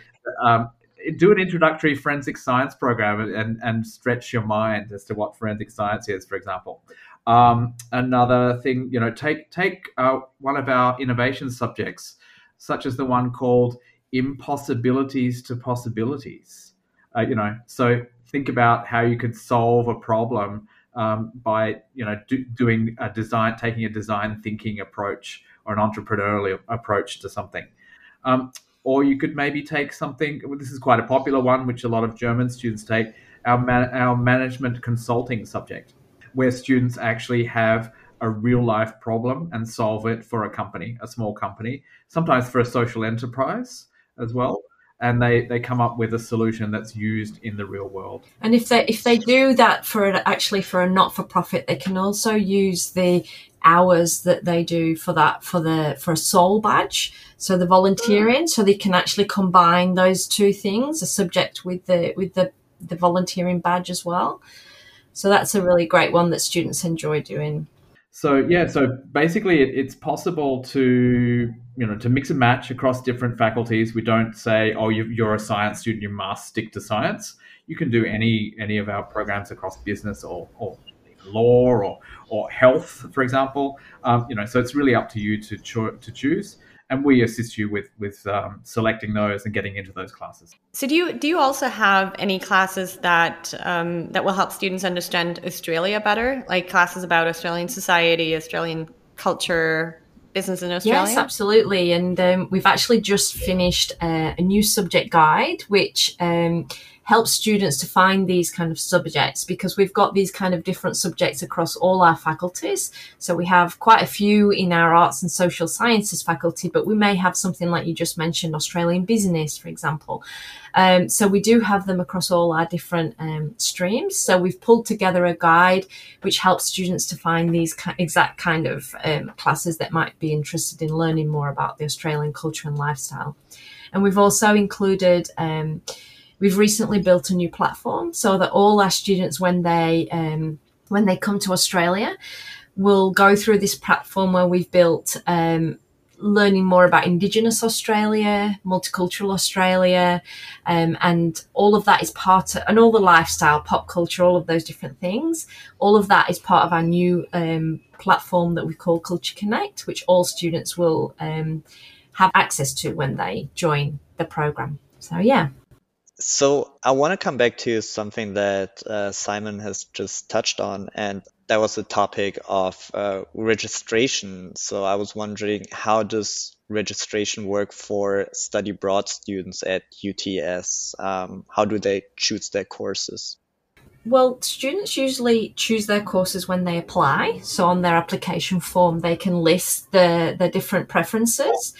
um, do an introductory forensic science program and and stretch your mind as to what forensic science is, for example. Um, another thing, you know, take take uh, one of our innovation subjects, such as the one called impossibilities to possibilities. Uh, you know, so think about how you could solve a problem um, by you know do, doing a design, taking a design thinking approach or an entrepreneurial approach to something. Um, or you could maybe take something. Well, this is quite a popular one, which a lot of German students take. Our man, our management consulting subject. where students actually have a real life problem and solve it for a company, a small company, sometimes for a social enterprise as well. And they, they come up with a solution that's used in the real world. And if they if they do that for actually for a not for profit, they can also use the hours that they do for that for the for a soul badge so the volunteering so they can actually combine those two things a subject with the with the the volunteering badge as well so that's a really great one that students enjoy doing so yeah so basically it, it's possible to you know to mix and match across different faculties. We don't say oh you, are a science student you must stick to science. You can do any any of our programs across business or, or law or, or health, for example. Um, you know, so it's really up to you to cho- to choose, and we assist you with with um, selecting those and getting into those classes. So do you do you also have any classes that um, that will help students understand Australia better, like classes about Australian society, Australian culture, business in Australia? Yes, absolutely. And um, we've actually just finished uh, a new subject guide, which helps students to find these kind of subjects because we've got these kind of different subjects across all our faculties. So we have quite a few in our arts and social sciences faculty, but we may have something like you just mentioned, Australian business, for example. Um, so we do have them across all our different um, streams. So we've pulled together a guide which helps students to find these exact kind of um, classes that might be interested in learning more about the Australian culture and lifestyle. And we've also included um, We've recently built a new platform so that all our students, when they um, when they come to Australia, will go through this platform where we've built um, learning more about Indigenous Australia, multicultural Australia, um, and all of that is part of, and all the lifestyle, pop culture, all of those different things. All of that is part of our new um, platform that we call Culture Connect, which all students will um, have access to when they join the program. So yeah. So I want to come back to something that uh, Simon has just touched on, and that was the topic of uh, registration. So I was wondering, how does registration work for study abroad students at UTS? Um, how do they choose their courses? Well, students usually choose their courses when they apply. So on their application form, they can list the, the different preferences.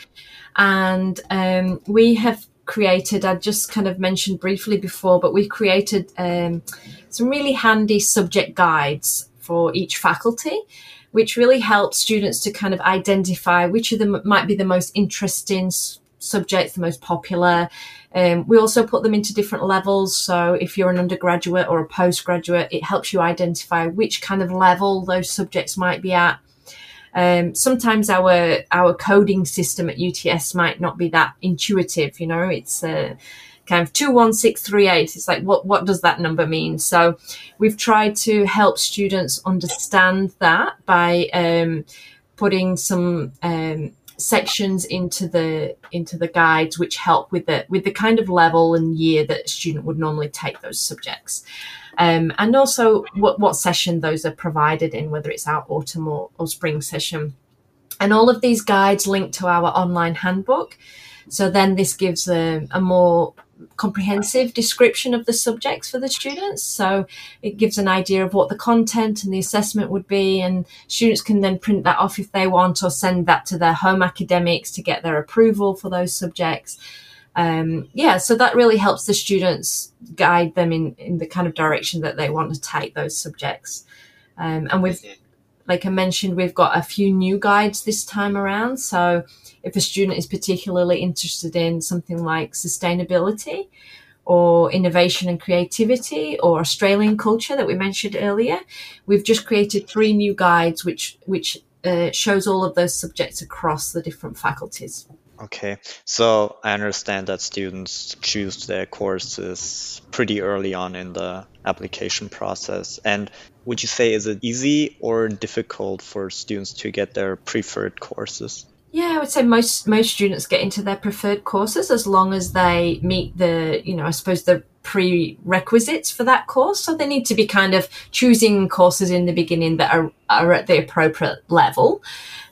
And um, we have created, I just kind of mentioned briefly before, but we've created um, some really handy subject guides for each faculty, which really helps students to kind of identify which of them might be the most interesting subjects, the most popular. Um, we also put them into different levels. So if you're an undergraduate or a postgraduate, it helps you identify which kind of level those subjects might be at. Um, sometimes our our coding system at UTS might not be that intuitive. You know, it's uh, kind of two one six three eight. It's like what what does that number mean? So we've tried to help students understand that by um, putting some um, sections into the into the guides which help with the with the kind of level and year that a student would normally take those subjects um, and also what, what session those are provided in, whether it's our autumn or, or spring session. And all of these guides link to our online handbook. So then this gives a, a more comprehensive description of the subjects for the students. So it gives an idea of what the content and the assessment would be, and students can then print that off if they want or send that to their home academics to get their approval for those subjects um, yeah, so that really helps the students guide them in, in the kind of direction that they want to take those subjects. Um, and we've, like I mentioned, we've got a few new guides this time around. So if a student is particularly interested in something like sustainability or innovation and creativity or Australian culture that we mentioned earlier, we've just created three new guides which which uh, shows all of those subjects across the different faculties. Okay, so I understand that students choose their courses pretty early on in the application process. And would you say is it easy or difficult for students to get their preferred courses? Yeah, I would say most most students get into their preferred courses as long as they meet the, you know, I suppose the prerequisites for that course. So they need to be kind of choosing courses in the beginning that are, are at the appropriate level.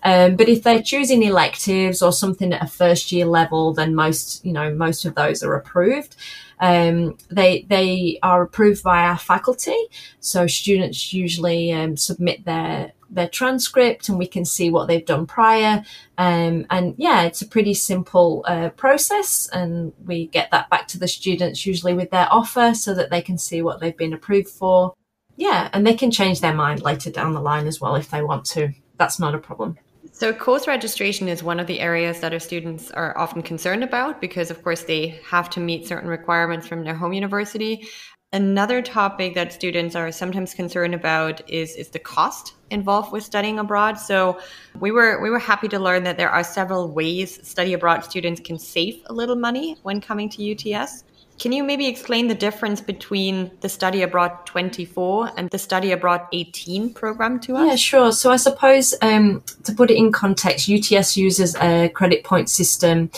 Um, but if they're choosing electives or something at a first year level, then most, you know, most of those are approved. Um, they they are approved by our faculty, so students usually um, submit their their transcript and we can see what they've done prior. Um, and yeah, it's a pretty simple uh, process, and we get that back to the students usually with their offer so that they can see what they've been approved for. Yeah, and they can change their mind later down the line as well if they want to. That's not a problem. So, course registration is one of the areas that our students are often concerned about because, of course, they have to meet certain requirements from their home university. Another topic that students are sometimes concerned about is, is the cost involved with studying abroad. So we were we were happy to learn that there are several ways study abroad students can save a little money when coming to UTS. Can you maybe explain the difference between the Study Abroad 24 and the Study Abroad 18 program to us? Yeah, sure. So I suppose um, to put it in context, UTS uses a credit point system.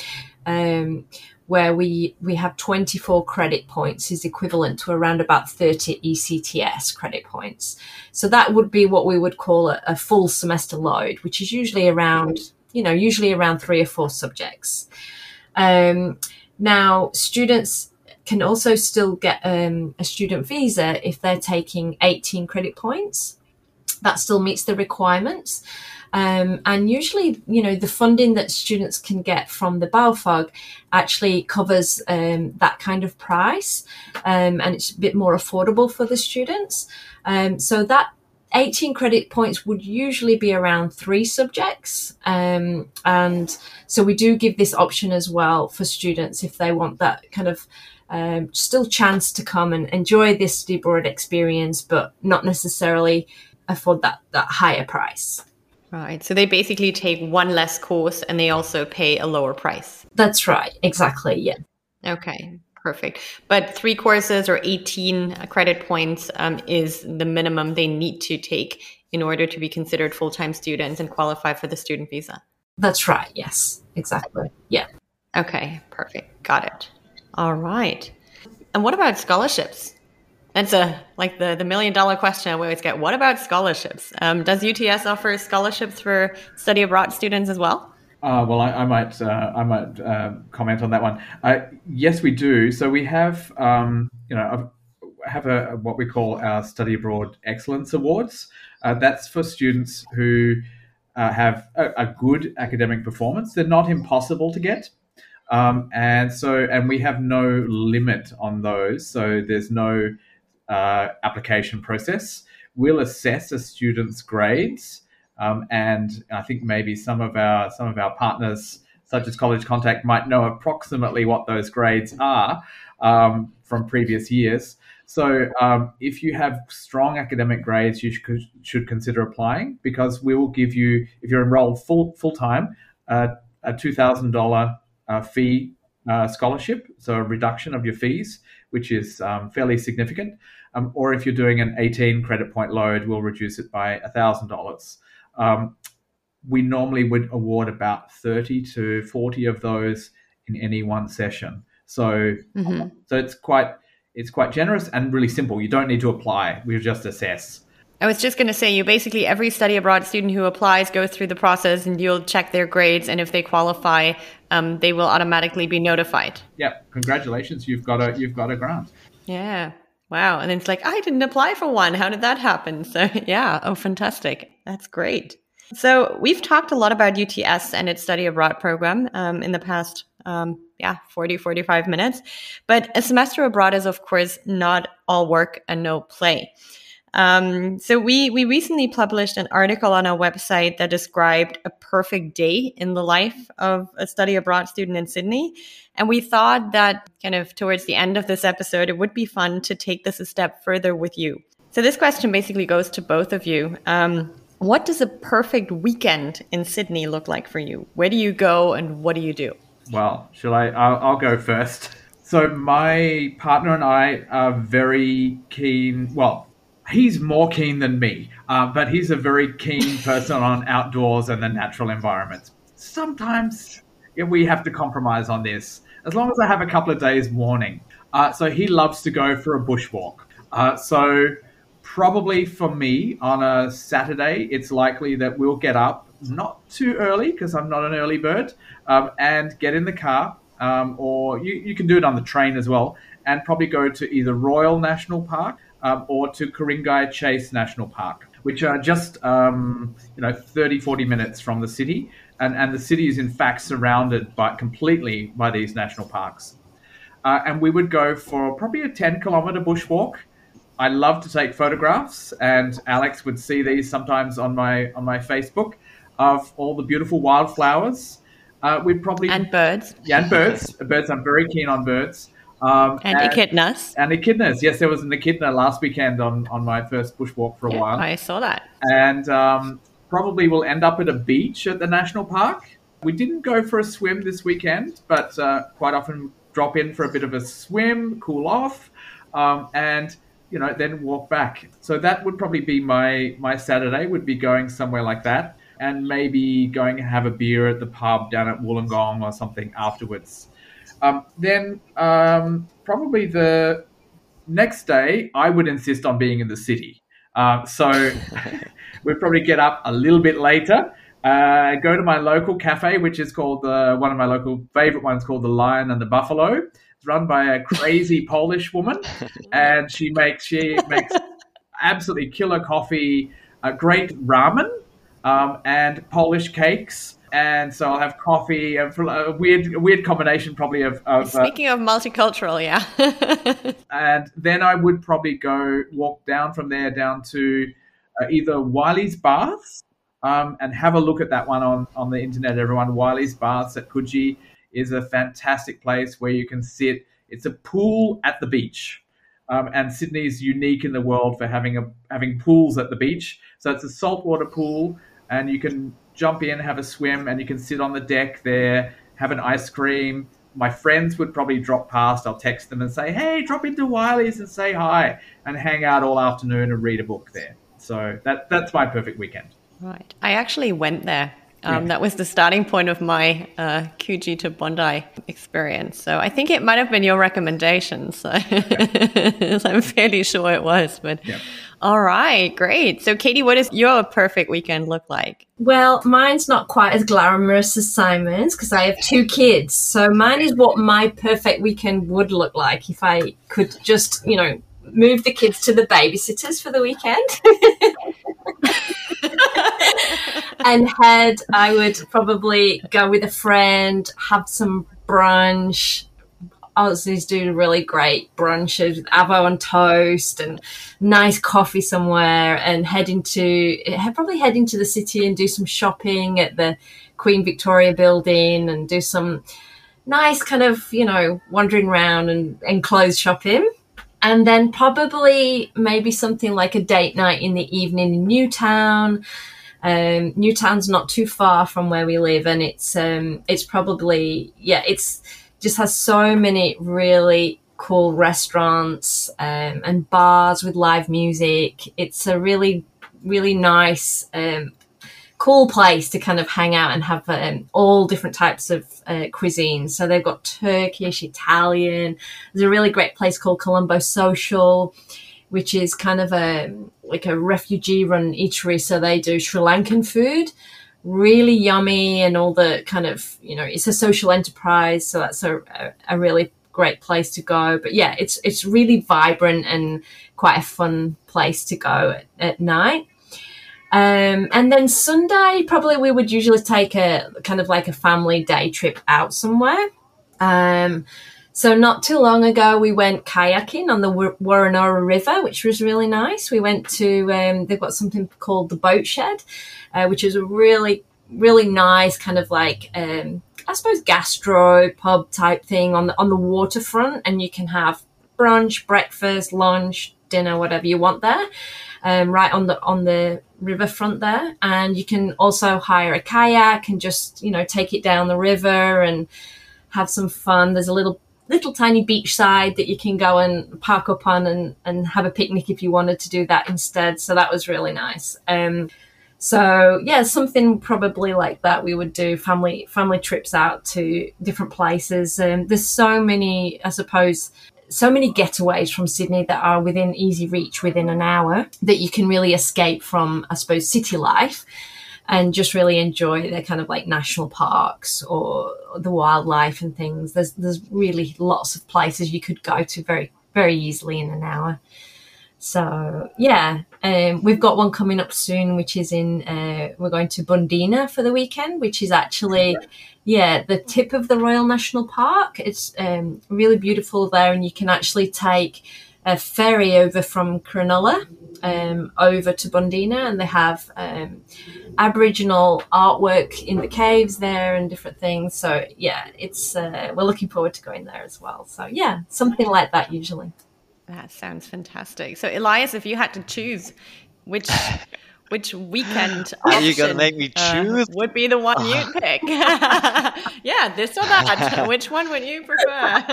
Um, where we, we have 24 credit points is equivalent to around about 30 ECTS credit points. So that would be what we would call a, a full semester load, which is usually around, you know, usually around three or four subjects. Um, now, students can also still get um, a student visa if they're taking 18 credit points. That still meets the requirements. Um, and usually, you know, the funding that students can get from the BAföG actually covers um, that kind of price, um, and it's a bit more affordable for the students. Um, so that 18 credit points would usually be around three subjects. Um, and so we do give this option as well for students if they want that kind of um, still chance to come and enjoy this abroad experience, but not necessarily afford that, that higher price. Right. So they basically take one less course and they also pay a lower price. That's right. Exactly. Yeah. Okay. Perfect. But three courses or 18 credit points um, is the minimum they need to take in order to be considered full time students and qualify for the student visa. That's right. Yes. Exactly. Yeah. Okay. Perfect. Got it. All right. And what about scholarships? That's a like the the million dollar question we always get. What about scholarships? Um, does UTS offer scholarships for study abroad students as well? Uh, well, I, I might uh, I might uh, comment on that one. Uh, yes, we do. So we have um, you know have a what we call our study abroad excellence awards. Uh, that's for students who uh, have a, a, good academic performance. They're not impossible to get. Um, and so, and we have no limit on those. So there's no uh, application process. We'll assess a student's grades, um, and I think maybe some of our some of our partners, such as College Contact, might know approximately what those grades are um, from previous years. So um, if you have strong academic grades, you should, should consider applying because we will give you, if you're enrolled full full time, uh, a two thousand dollar uh, fee uh, scholarship, so a reduction of your fees, which is um, fairly significant. Um, or if you're doing an 18 credit point load, we'll reduce it by $1,000. Um, we normally would award about 30 to 40 of those in any one session. So, mm-hmm. so it's quite it's quite generous and really simple. You don't need to apply. We just assess. I was just going to say, you basically every study abroad student who applies goes through the process, and you'll check their grades, and if they qualify, um, they will automatically be notified. Yeah, congratulations! You've got a you've got a grant. Yeah, Wow. And it's like, I didn't apply for one. How did that happen? So, yeah. Oh, fantastic. That's great. So, we've talked a lot about UTS and its study abroad program um, in the past, um, yeah, 40, 45 minutes. But a semester abroad is, of course, not all work and no play. Um, so we we recently published an article on our website that described a perfect day in the life of a study abroad student in Sydney, and we thought that kind of towards the end of this episode, it would be fun to take this a step further with you. So this question basically goes to both of you. Um, what does a perfect weekend in Sydney look like for you? Where do you go and what do you do? Well, shall I? I'll, I'll go first. So my partner and I are very keen. Well, he's more keen than me, uh, but he's a very keen person on outdoors and the natural environments. Sometimes we have to compromise on this, as long as I have a couple of days warning. Uh, so he loves to go for a bushwalk. Uh, so probably for me on a Saturday, it's likely that we'll get up not too early because I'm not an early bird, um, and get in the car, um, or you, you can do it on the train as well, and probably go to either Royal National Park um, or to Ku-ring-gai Chase National Park, which are just um, you know 30, 40 minutes from the city, and and the city is in fact surrounded by completely by these national parks. Uh, and we would go for probably a 10 kilometer bushwalk. I love to take photographs, and Alex would see these sometimes on my on my Facebook of all the beautiful wildflowers. Uh, we'd probably and birds. Yeah, and birds. birds. I'm very keen on birds. Um, and, and echidnas. And echidnas. Yes, there was an echidna last weekend on, on my first bushwalk for a yeah, while. I saw that. And um, probably we'll end up at a beach at the national park. We didn't go for a swim this weekend, but uh, quite often drop in for a bit of a swim, cool off, um, and you know then walk back. So that would probably be my my Saturday. Would be going somewhere like that, and maybe going to have a beer at the pub down at Wollongong or something afterwards. Um, then um, probably the next day, I would insist on being in the city. Uh, so we'd probably get up a little bit later, uh, go to my local cafe, which is called the one of my local favorite ones called the Lion and the Buffalo. It's run by a crazy Polish woman, and she makes she makes absolutely killer coffee, uh, great ramen, um, and Polish cakes and so I'll have coffee. A weird, weird combination, probably of. of uh, Speaking uh, of multicultural, yeah. and then I would probably go walk down from there down to uh, either Wylie's Baths, um, and have a look at that one on on the internet. Everyone, Wylie's Baths at Coogee is a fantastic place where you can sit. It's a pool at the beach. Um, and Sydney is unique in the world for having a having pools at the beach. So it's a saltwater pool, and you can jump in, have a swim, and you can sit on the deck there, have an ice cream. My friends would probably drop past. I'll text them and say, "Hey, drop into Wylie's and say hi," and hang out all afternoon and read a book there. So that that's my perfect weekend. Right. I actually went there. Um, yeah. That was the starting point of my uh, Coogee to Bondi experience. So I think it might have been your recommendation. So yeah. I'm fairly sure it was. But yeah. All right, great. So, Katie, what does your perfect weekend look like? Well, mine's not quite as glamorous as Simon's because I have two kids. So, mine is what my perfect weekend would look like if I could just, you know, move the kids to the babysitters for the weekend. and head, I would probably go with a friend, have some brunch, Aussies do really great brunches with avo on toast and nice coffee somewhere, and head into probably head into the city and do some shopping at the Queen Victoria building and do some nice kind of you know wandering around and, clothes shopping. And then probably maybe something like a date night in the evening in Newtown. Um, Newtown's not too far from where we live, and it's um, it's probably yeah, it's just has so many really cool restaurants um, and bars with live music. It's a really, really nice, um, cool place to kind of hang out and have um, all different types of uh, cuisine. So they've got Turkish, Italian. There's a really great place called Colombo Social, which is kind of a like a refugee run eatery. So they do Sri Lankan food really yummy and all the kind of you know it's a social enterprise so that's a, a, really great place to go. But yeah it's it's really vibrant and quite a fun place to go at, at night. Um, and then sunday probably we would usually take a kind of like a family day trip out somewhere. Um, so not too long ago, we went kayaking on the Woronora River, which was really nice. We went to um, they've got something called the Boat Shed, uh, which is a really really nice kind of like um, I suppose gastro pub type thing on the on the waterfront, and you can have brunch, breakfast, lunch, dinner, whatever you want there, um, right on the on the riverfront there. And you can also hire a kayak and just you know take it down the river and have some fun. There's a little little tiny beachside that you can go and park up on and, and have a picnic if you wanted to do that instead. So that was really nice. Um, so yeah, something probably like that we would do family family trips out to different places. Um, there's so many, I suppose, so many getaways from Sydney that are within easy reach within an hour that you can really escape from, I suppose, city life and just really enjoy the kind of like national parks or the wildlife and things. There's there's really lots of places you could go to very very easily in an hour. So yeah, um, we've got one coming up soon, which is in uh, we're going to Bundeena for the weekend, which is actually yeah the tip of the Royal National Park. It's um, really beautiful there, and you can actually take a ferry over from Cronulla um, over to Bundeena and they have um, Aboriginal artwork in the caves there and different things. So yeah, it's uh, we're looking forward to going there as well. So yeah, something like that usually. That sounds fantastic. So Elias, if you had to choose which which weekend Are you gonna make me uh, choose? would be the one you'd pick? yeah, this or that. which one would you prefer?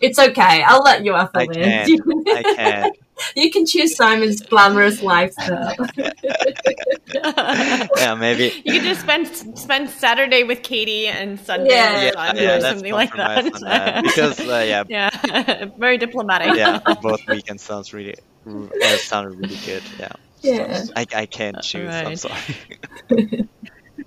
It's okay. I'll let you off I of it. can't. You can, I can't. You can choose Simon's glamorous lifestyle. Yeah, maybe. you could just spend spend Saturday with Katie and Sunday Yeah. with Yeah, Simon yeah, or something like that. that. Because uh, yeah, yeah, very diplomatic. yeah, both weekends sounds really uh, sounded really good. Yeah, yeah. I, I can't choose. I'm sorry.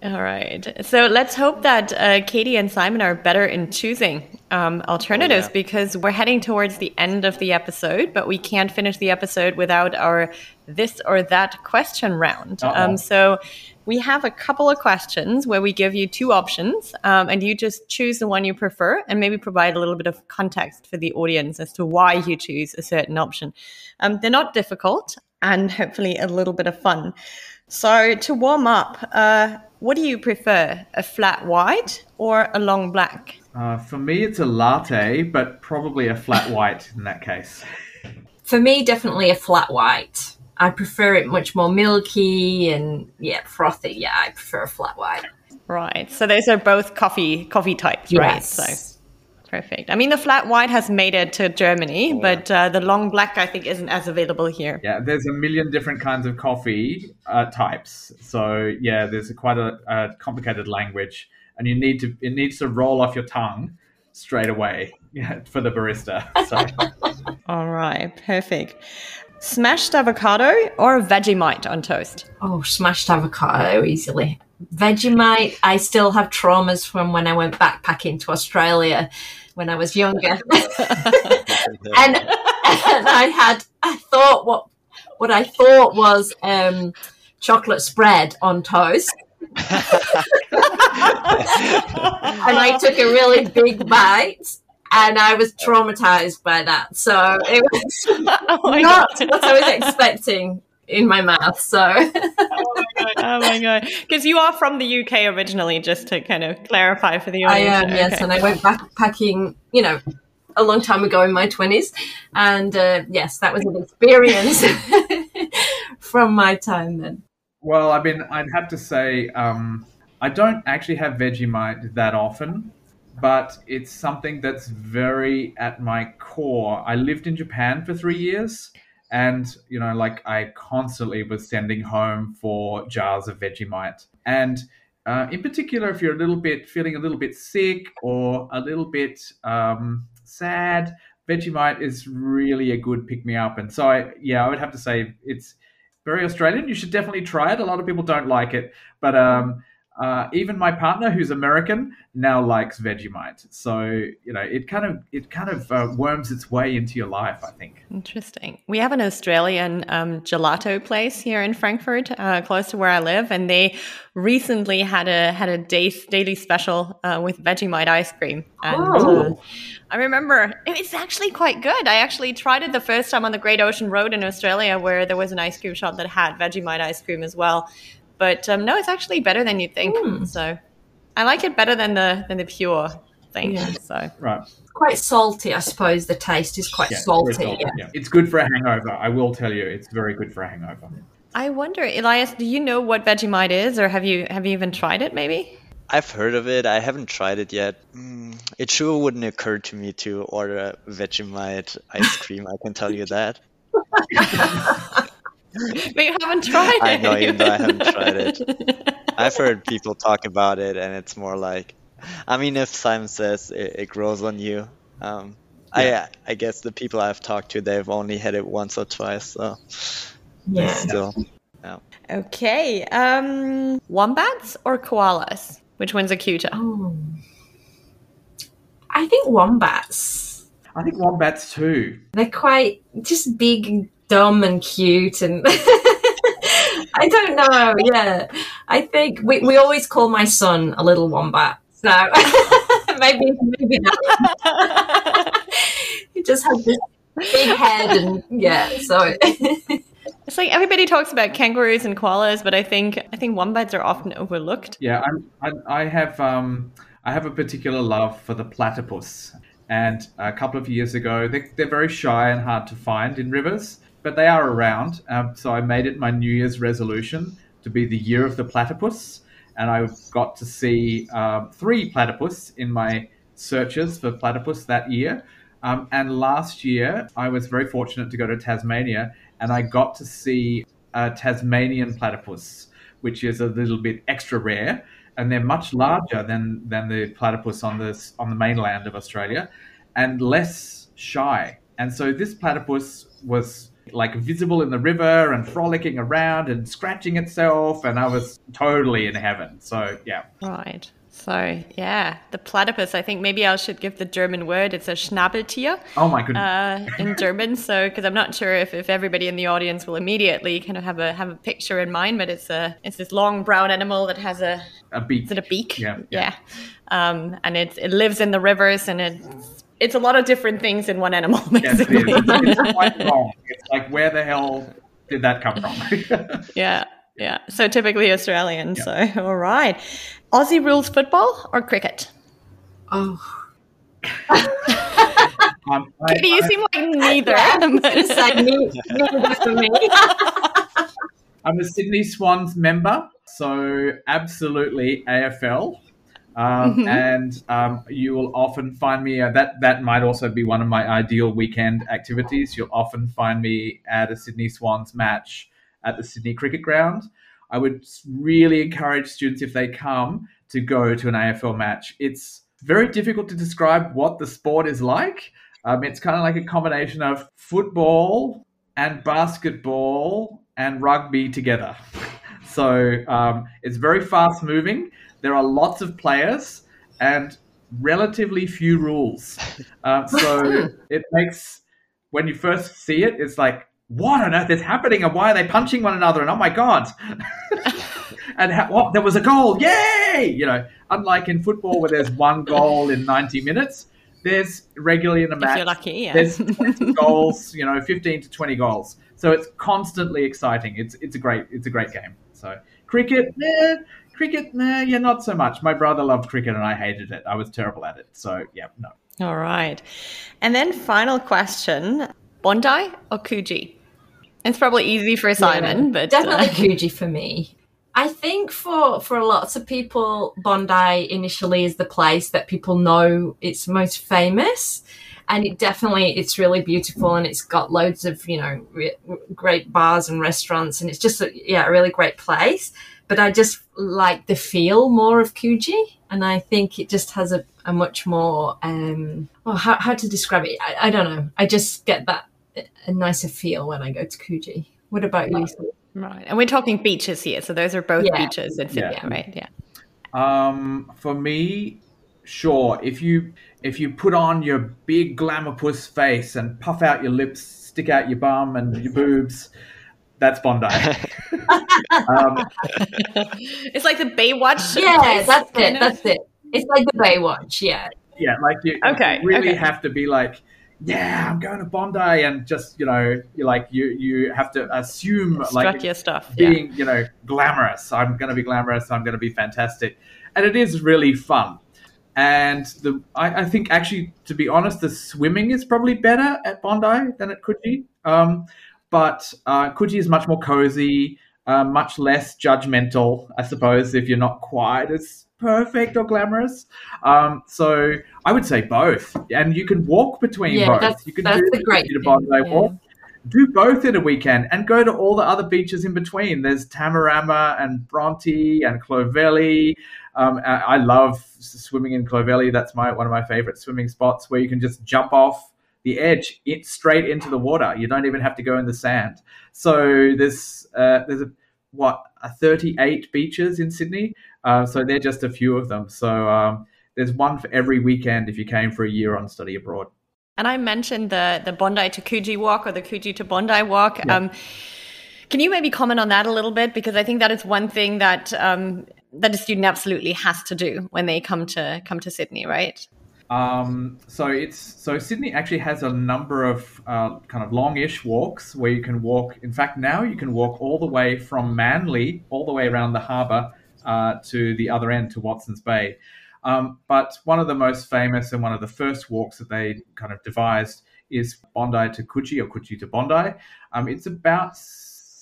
All right. So let's hope that uh, Katie and Simon are better in choosing um, alternatives Oh, yeah. because we're heading towards the end of the episode, but we can't finish the episode without our this or that question round. Um, so we have a couple of questions where we give you two options um, and you just choose the one you prefer and maybe provide a little bit of context for the audience as to why you choose a certain option. Um, they're not difficult and hopefully a little bit of fun. So to warm up, uh, what do you prefer, a flat white or a long black? Uh, for me, it's a latte, but probably a flat white in that case. For me, definitely a flat white. I prefer it much more milky and yeah, frothy. Yeah, I prefer a flat white. Right. So those are both coffee coffee types, right? So perfect. I mean, the flat white has made it to Germany, but uh, the long black I think isn't as available here. Yeah, there's a million different kinds of coffee uh, types. So yeah, there's a, quite a, a complicated language, and you need to it needs to roll off your tongue straight away for the barista. So All right. Perfect. Smashed avocado or a Vegemite on toast? Oh, smashed avocado easily. Vegemite, I still have traumas from when I went backpacking to Australia when I was younger. and, and I had, I thought what, what I thought was um, chocolate spread on toast. and I took a really big bite and I was traumatized by that. So it was oh not God. what I was expecting in my mouth. So oh my god! Because you are from the UK originally, just to kind of clarify for the audience. I am, yes, and I went backpacking, you know, a long time ago in my 20s. And uh, yes, that was an experience from my time then. Well, I mean, I'd have to say um, I don't actually have Vegemite that often, but it's something that's very at my core. I lived in Japan for three years, and you know, like I constantly was sending home for jars of Vegemite, and uh, in particular, if you're a little bit feeling a little bit sick or a little bit um, sad, Vegemite is really a good pick me up. And so, I, yeah, I would have to say it's very Australian. You should definitely try it. A lot of people don't like it, but um, uh, even my partner, who's American, now likes Vegemite. So you know, it kind of it kind of uh, worms its way into your life. I think. Interesting. We have an Australian um, gelato place here in Frankfurt, uh, close to where I live, and they recently had a had a day, daily special uh, with Vegemite ice cream. And Oh. uh, I remember it's actually quite good. I actually tried it the first time on the Great Ocean Road in Australia, where there was an ice cream shop that had Vegemite ice cream as well. But um, no, it's actually better than you think. So I like it better than the than the pure thing. Yeah. So Right. Quite salty, I suppose. The taste is quite Yeah, salty. very salty, yeah. It's good for a hangover. I will tell you, it's very good for a hangover. I wonder, Elias, do you know what Vegemite is, or have you have you even tried it? Maybe. I've heard of it. I haven't tried it yet. Mm, it sure wouldn't occur to me to order a Vegemite ice cream. I can tell you that. But you haven't tried it. I know, even though I haven't tried it. I've heard people talk about it, and it's more like, I mean, if Simon says it, it grows on you, um, I I guess the people I've talked to, they've only had it once or twice, so Yeah. still Yeah. Okay. Um, wombats or koalas? Which one's a cuter? Oh. I think wombats. I think wombats too. They're quite just big and dumb and cute and I don't know. Yeah. I think we, we always call my son a little wombat. So maybe maybe that. he just has this big head and yeah, so It's like everybody talks about kangaroos and koalas, but I think I think wombats are often overlooked. Yeah, I'm, I, I have um, I have a particular love for the platypus, and a couple of years ago, they, they're very shy and hard to find in rivers, but they are around. Um, so I made it my New Year's resolution to be the year of the platypus, and I got to see um, three platypus in my searches for platypus that year. Um, and last year, I was very fortunate to go to Tasmania, and I got to see a Tasmanian platypus, which is a little bit extra rare, and they're much larger than than the platypus on this on the mainland of Australia, and less shy. And so this platypus was like visible in the river and frolicking around and scratching itself, and I was totally in heaven. So yeah, Right. So yeah, the platypus. I think maybe I should give the German word. It's a Schnabeltier. oh my goodness. uh, in German. So, because I'm not sure if, if everybody in the audience will immediately kind of have a have a picture in mind, but it's a it's this long brown animal that has a a beak. is it a beak? Yeah, yeah. Um, and it it lives in the rivers, and it's it's a lot of different things in one animal, Yes, it basically. is. It's, it's quite wrong. It's like where the hell did that come from? yeah, yeah. So typically Australian. So all right, Aussie rules football or cricket? oh um, I, Katie, you I- seem like neither. it's like me, neither for me. I'm a Sydney Swans member, so absolutely AFL. Um, Mhm. And um, you will often find me. Uh, that that might also be one of my ideal weekend activities. You'll often find me at a Sydney Swans match at the Sydney Cricket Ground. I would really encourage students if they come to go to an AFL match. It's very difficult to describe what the sport is like. Um, it's kind of like a combination of football and basketball and rugby together. So um, it's very fast moving. There are lots of players and relatively few rules. Um, so it makes, when you first see it, it's like, what on earth is happening and why are they punching one another? And oh my God. and ha- what, there was a goal. Yay! You know, unlike in football where there's one goal in 90 minutes, there's regularly in a if match you're lucky, yeah. there's 20 goals, you know, 15 to 20 goals. So it's constantly exciting. It's it's a great it's a great game. So cricket, eh, cricket, nah, yeah, not so much. My brother loved cricket and I hated it. I was terrible at it. So yeah, no. All right. And then final question, Bondi or Coogee? It's probably easy for Simon, Yeah, but definitely uh, Coogee for me. I think for for lots of people, Bondi initially is the place that people know it's most famous, and it definitely it's really beautiful and it's got loads of you know re- great bars and restaurants and it's just a, yeah a really great place. But I just like the feel more of Coogee, and I think it just has a, a much more um oh how how to describe it I, I don't know I just get that a nicer feel when I go to Coogee. What about you? right. And we're talking beaches here, so those are both Yeah. beaches in Sydney, Yeah. right? Yeah. Um, for me, sure. If you if you put on your big glamour puss face and puff out your lips, stick out your bum and your boobs, that's Bondi. um, it's like the Baywatch. Yeah, that's it. of. That's it. It's like the Baywatch. Yeah. yeah, like you, Okay, you really okay. have to be like, yeah, I'm going to Bondi, and just you know, you like you you have to assume Strut like your stuff. Yeah. being you know glamorous. I'm going to be glamorous. I'm going to be fantastic, and it is really fun. And the I, I think actually, to be honest, the swimming is probably better at Bondi than at Coogee. Um, but uh, Coogee is much more cozy, uh, much less judgmental, I suppose, if you're not quite as perfect or glamorous. Um, so I would say both, and you can walk between Yeah, both. that's- you can that's do the great thing, yeah. walk do both in a weekend and go to all the other beaches in between. There's Tamarama and Bronte and Clovelly. Um, I I love swimming in Clovelly. That's my one of my favorite swimming spots where you can just jump off the edge it straight into the water. You don't even have to go in the sand. So there's uh, there's a what a 38 beaches in Sydney. Uh, so they're just a few of them. So um, there's one for every weekend if you came for a year on study abroad. And I mentioned the the Bondi to Coogee walk or the Coogee to Bondi walk. Yeah. Um, can you maybe comment on that a little bit? Because I think that is one thing that um, that a student absolutely has to do when they come to come to Sydney, right? Um, so it's so Sydney actually has a number of uh, kind of longish walks where you can walk. In fact, now you can walk all the way from Manly all the way around the harbour uh, to the other end to Watson's Bay. Um, but one of the most famous and one of the first walks that they kind of devised is Bondi to Coogee or Coogee to Bondi. Um, it's about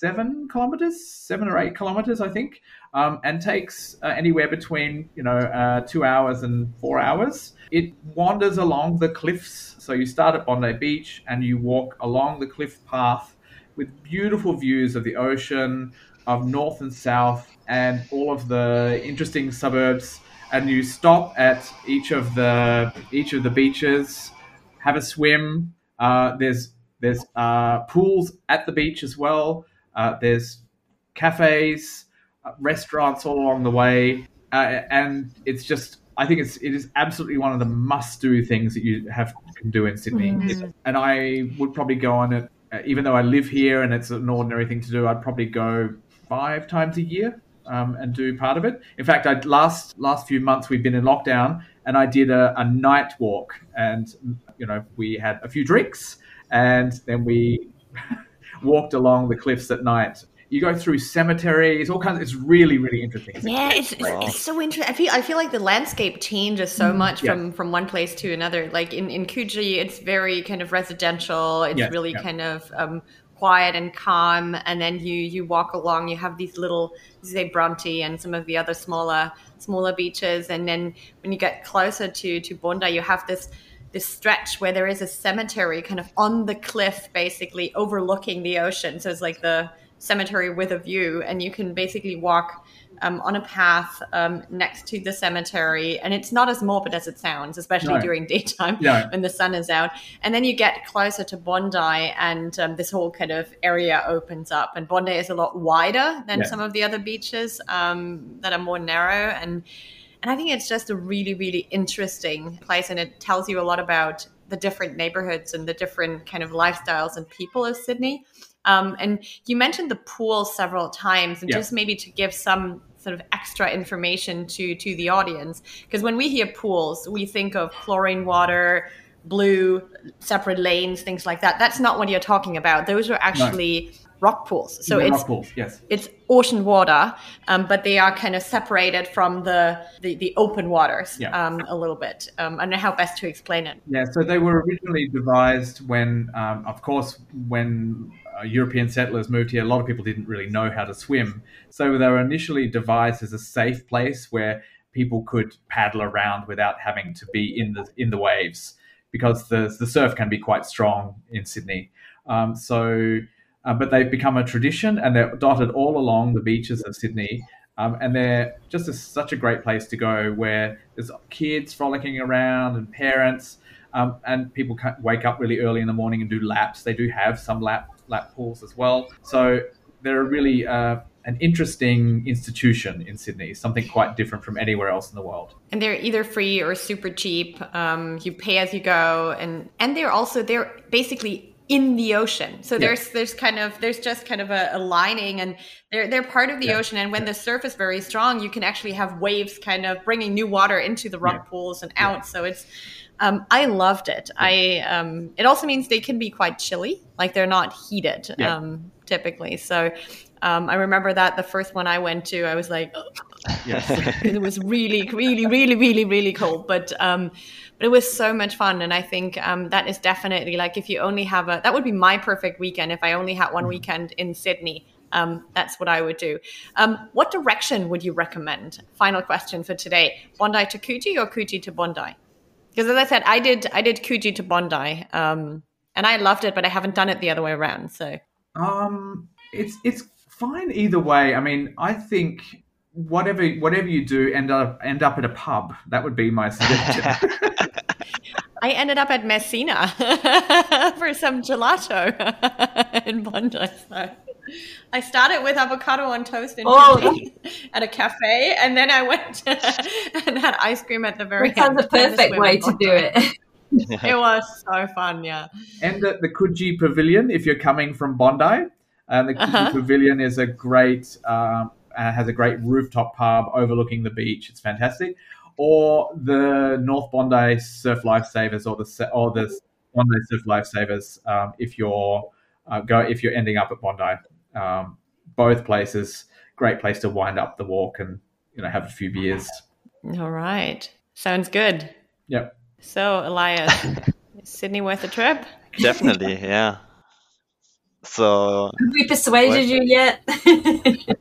seven kilometers, seven or eight kilometers, I think, um, and takes uh, anywhere between you know uh, two hours and four hours. It wanders along the cliffs. So you start at Bondi Beach and you walk along the cliff path with beautiful views of the ocean, of north and south, and all of the interesting suburbs. And you stop at each of the each of the beaches, have a swim. Uh, there's there's uh, pools at the beach as well. Uh, there's cafes, uh, restaurants all along the way, uh, and it's just I think it's it is absolutely one of the must do things that you have can do in Sydney. Mm-hmm. And I would probably go on it, uh, even though I live here and it's an ordinary thing to do. I'd probably go five times a year um, and do part of it. In fact, I last last few months we've been in lockdown, and I did a, a night walk, and you know we had a few drinks, and then we walked along the cliffs at night. You go through cemeteries, all kinds. Of, it's really, really interesting. It's yeah, it's, it's, it's, so interesting. I feel I feel like the landscape changes so mm, much yeah. from from one place to another. Like in in Coogee, it's very kind of residential. It's yes, really yeah. kind of um, quiet and calm. And then you you walk along. You have these little, say Bronte and some of the other smaller smaller beaches. And then when you get closer to to Bondi, you have this this stretch where there is a cemetery kind of on the cliff, basically overlooking the ocean. So it's like the cemetery with a view, and you can basically walk um, on a path um, next to the cemetery, and it's not as morbid as it sounds, especially no. during daytime no. when the sun is out. And then you get closer to Bondi, and um, this whole kind of area opens up. And Bondi is a lot wider than yeah. some of the other beaches um, that are more narrow, and and I think it's just a really, really interesting place. And it tells you a lot about the different neighborhoods and the different kind of lifestyles and people of Sydney. Um, and you mentioned the pool several times, and yeah. just maybe to give some sort of extra information to to the audience, because when we hear pools, we think of chlorine water, blue, separate lanes, things like that. That's not what you're talking about. Those are actually no rock pools. So it's rock pools, yes. it's ocean water, um, but they are kind of separated from the the, the open waters yeah. um, a little bit. Um, I don't know how best to explain it. Yeah, so they were originally devised when, um, of course, when uh, European settlers moved here, a lot of people didn't really know how to swim. So they were initially devised as a safe place where people could paddle around without having to be in the in the waves because the the surf can be quite strong in Sydney. Um, so uh, but they've become a tradition and they're dotted all along the beaches of Sydney. Um, and they're just a, such a great place to go where there's kids frolicking around and parents, um, and people wake up really early in the morning and do laps. They do have some lap lap pools as well. So they're really uh, an interesting institution in Sydney, something quite different from anywhere else in the world. And they're either free or super cheap. Um, you pay as you go, and and they're also they're basically in the ocean. So yeah. there's there's kind of there's just kind of a, a lining and they're they're part of the yeah. ocean and when yeah. the surf is very strong you can actually have waves kind of bringing new water into the rock pools and out. So it's um, I loved it. I um, it also means they can be quite chilly, like they're not heated um, typically. So um, I remember that the first one I went to, I was like, yes. it was really, really, really, really, really cold. But um, but it was so much fun, and I think um, that is definitely like if you only have a that would be my perfect weekend if I only had one mm-hmm. weekend in Sydney. Um, that's what I would do. Um, what direction would you recommend? Final question for today: Bondi to Coogee or Coogee to Bondi? Because as I said, I did I did Coogee to Bondi, um, and I loved it, but I haven't done it the other way around. So, um, it's it's fine either way. I mean, I think whatever whatever you do, end up end up at a pub. That would be my suggestion. I ended up at Messina for some gelato in Bondi. So. I started with avocado on toast and oh. at a cafe, and then I went and had ice cream at the very that end. That's the perfect way to do it. it was so fun, yeah. And the, the Coogee Pavilion, if you're coming from Bondi, and the Coogee uh-huh. Pavilion is a great, um, uh, has a great rooftop pub overlooking the beach. It's fantastic. Or the North Bondi Surf Lifesavers, or the or the Bondi Surf Lifesavers, um, if you're uh, go if you're ending up at Bondi. Um, both places, great place to wind up the walk and you know have a few beers. All right, sounds good. Yep. So Elias, is Sydney worth a trip? Definitely, yeah. So have we persuaded you yet?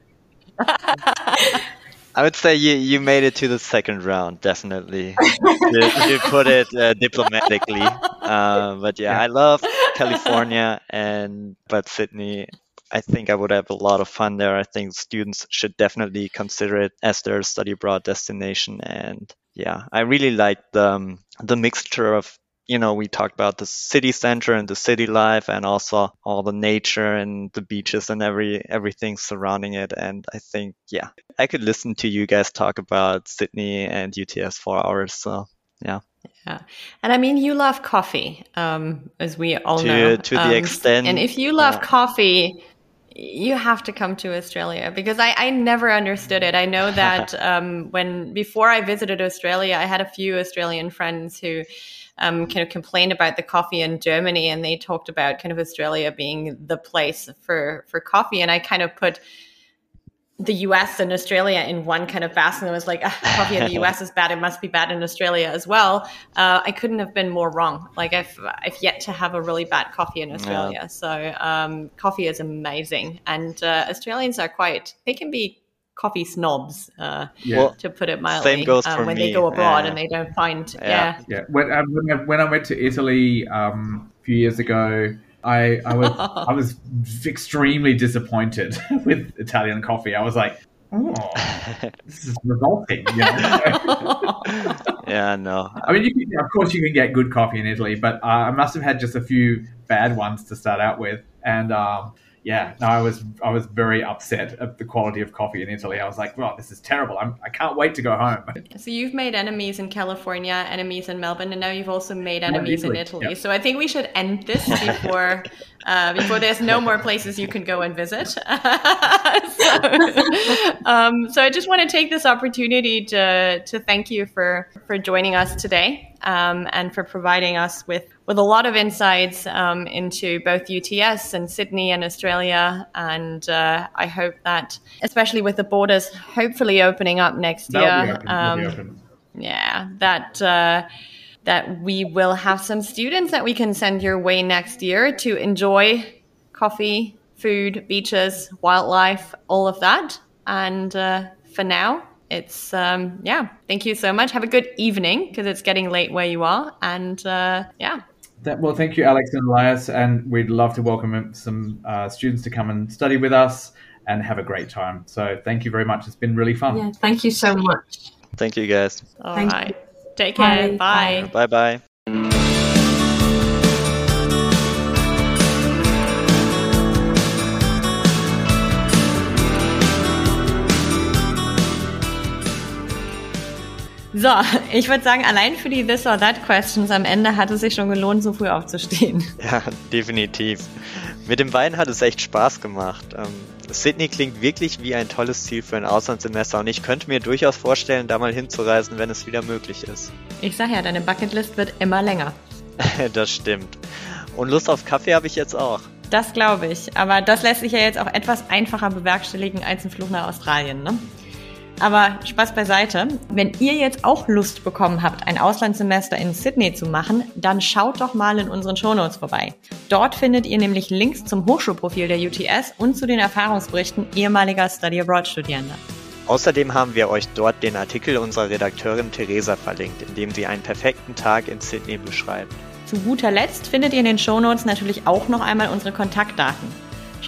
I would say you, you made it to the second round, definitely. you, put it uh, diplomatically. Uh, but yeah, I love California and but Sydney. I think I would have a lot of fun there. I think students should definitely consider it as their study abroad destination. And yeah, I really like the um, the mixture of you know, we talked about the city center and the city life and also all the nature and the beaches and every everything surrounding it. And I think, yeah, I could listen to you guys talk about Sydney and UTS for hours. So yeah. Yeah. And I mean, you love coffee, um, as we all to, know. To um, the extent. And if you love yeah. coffee, you have to come to Australia because I, I never understood it. I know that um, when before I visited Australia, I had a few Australian friends who um, kind of complained about the coffee in Germany, and they talked about kind of Australia being the place for for coffee. And I kind of put the US and Australia in one kind of basket. And I was like, ah, coffee in the US is bad. It must be bad in Australia as well. Uh, I couldn't have been more wrong. Like I've, I've yet to have a really bad coffee in Australia. Yeah. So um, coffee is amazing. And uh, Australians are quite, they can be coffee snobs, uh, yeah. to put it mildly. Same goes um, for when me. they go abroad and they don't find, yeah. Yeah. yeah. When, um, when, I, when I went to Italy um, a few years ago, I, I was I was extremely disappointed with Italian coffee. I was like, oh, this is revolting. You know? yeah, no. I mean, you can, of course, you can get good coffee in Italy, but uh, I must have had just a few bad ones to start out with, and um, yeah, no, I was I was very upset at the quality of coffee in Italy. I was like, well, this is terrible. I'm, I can't wait to go home. So you've made enemies in California, enemies in Melbourne, and now you've also made enemies in Italy. Yep. So I think we should end this before uh, before there's no more places you can go and visit. so, um, so I just want to take this opportunity to to thank you for for joining us today um, and for providing us with with a lot of insights um, into both UTS and Sydney and Australia. And uh, I hope that, especially with the borders hopefully opening up next That'll year, um, yeah, that. Uh, that we will have some students that we can send your way next year to enjoy coffee, food, beaches, wildlife, all of that. And uh, for now, it's um, yeah. Thank you so much. Have a good evening because it's getting late where you are. And uh, yeah. That, well, thank you, Alex and Elias, and we'd love to welcome some uh, students to come and study with us and have a great time. So, thank you very much. It's been really fun. Yeah, thank you so much. Thank you, guys. All thank right. You. Take care. Bye. Bye bye. So, ich würde sagen, allein für die This or That Questions am Ende hat es sich schon gelohnt, so früh aufzustehen. Ja, definitiv. Mit dem Wein hat es echt Spaß gemacht. Ähm, Sydney klingt wirklich wie ein tolles Ziel für ein Auslandssemester und ich könnte mir durchaus vorstellen, da mal hinzureisen, wenn es wieder möglich ist. Ich sag ja, deine Bucketlist wird immer länger. das stimmt. Und Lust auf Kaffee habe ich jetzt auch. Das glaube ich. Aber das lässt sich ja jetzt auch etwas einfacher bewerkstelligen als ein Fluch nach Australien, ne? Aber Spaß beiseite. Wenn ihr jetzt auch Lust bekommen habt, ein Auslandssemester in Sydney zu machen, dann schaut doch mal in unseren Shownotes vorbei. Dort findet ihr nämlich Links zum Hochschulprofil der UTS und zu den Erfahrungsberichten ehemaliger Study Abroad Studierender. Außerdem haben wir euch dort den Artikel unserer Redakteurin Theresa verlinkt, in dem sie einen perfekten Tag in Sydney beschreibt. Zu guter Letzt findet ihr in den Shownotes natürlich auch noch einmal unsere Kontaktdaten.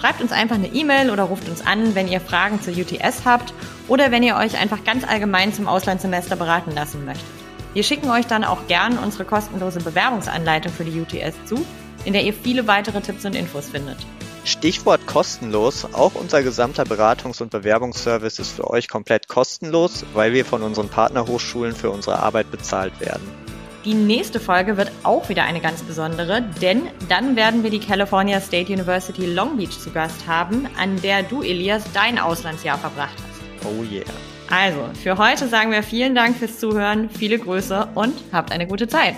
Schreibt uns einfach eine E-Mail oder ruft uns an, wenn ihr Fragen zur UTS habt oder wenn ihr euch einfach ganz allgemein zum Auslandssemester beraten lassen möchtet. Wir schicken euch dann auch gern unsere kostenlose Bewerbungsanleitung für die UTS zu, in der ihr viele weitere Tipps und Infos findet. Stichwort kostenlos. Auch unser gesamter Beratungs- und Bewerbungsservice ist für euch komplett kostenlos, weil wir von unseren Partnerhochschulen für unsere Arbeit bezahlt werden. Die nächste Folge wird auch wieder eine ganz besondere, denn dann werden wir die California State University Long Beach zu Gast haben, an der du, Elias, dein Auslandsjahr verbracht hast. Oh yeah. Also, für heute sagen wir vielen Dank fürs Zuhören, viele Grüße und habt eine gute Zeit.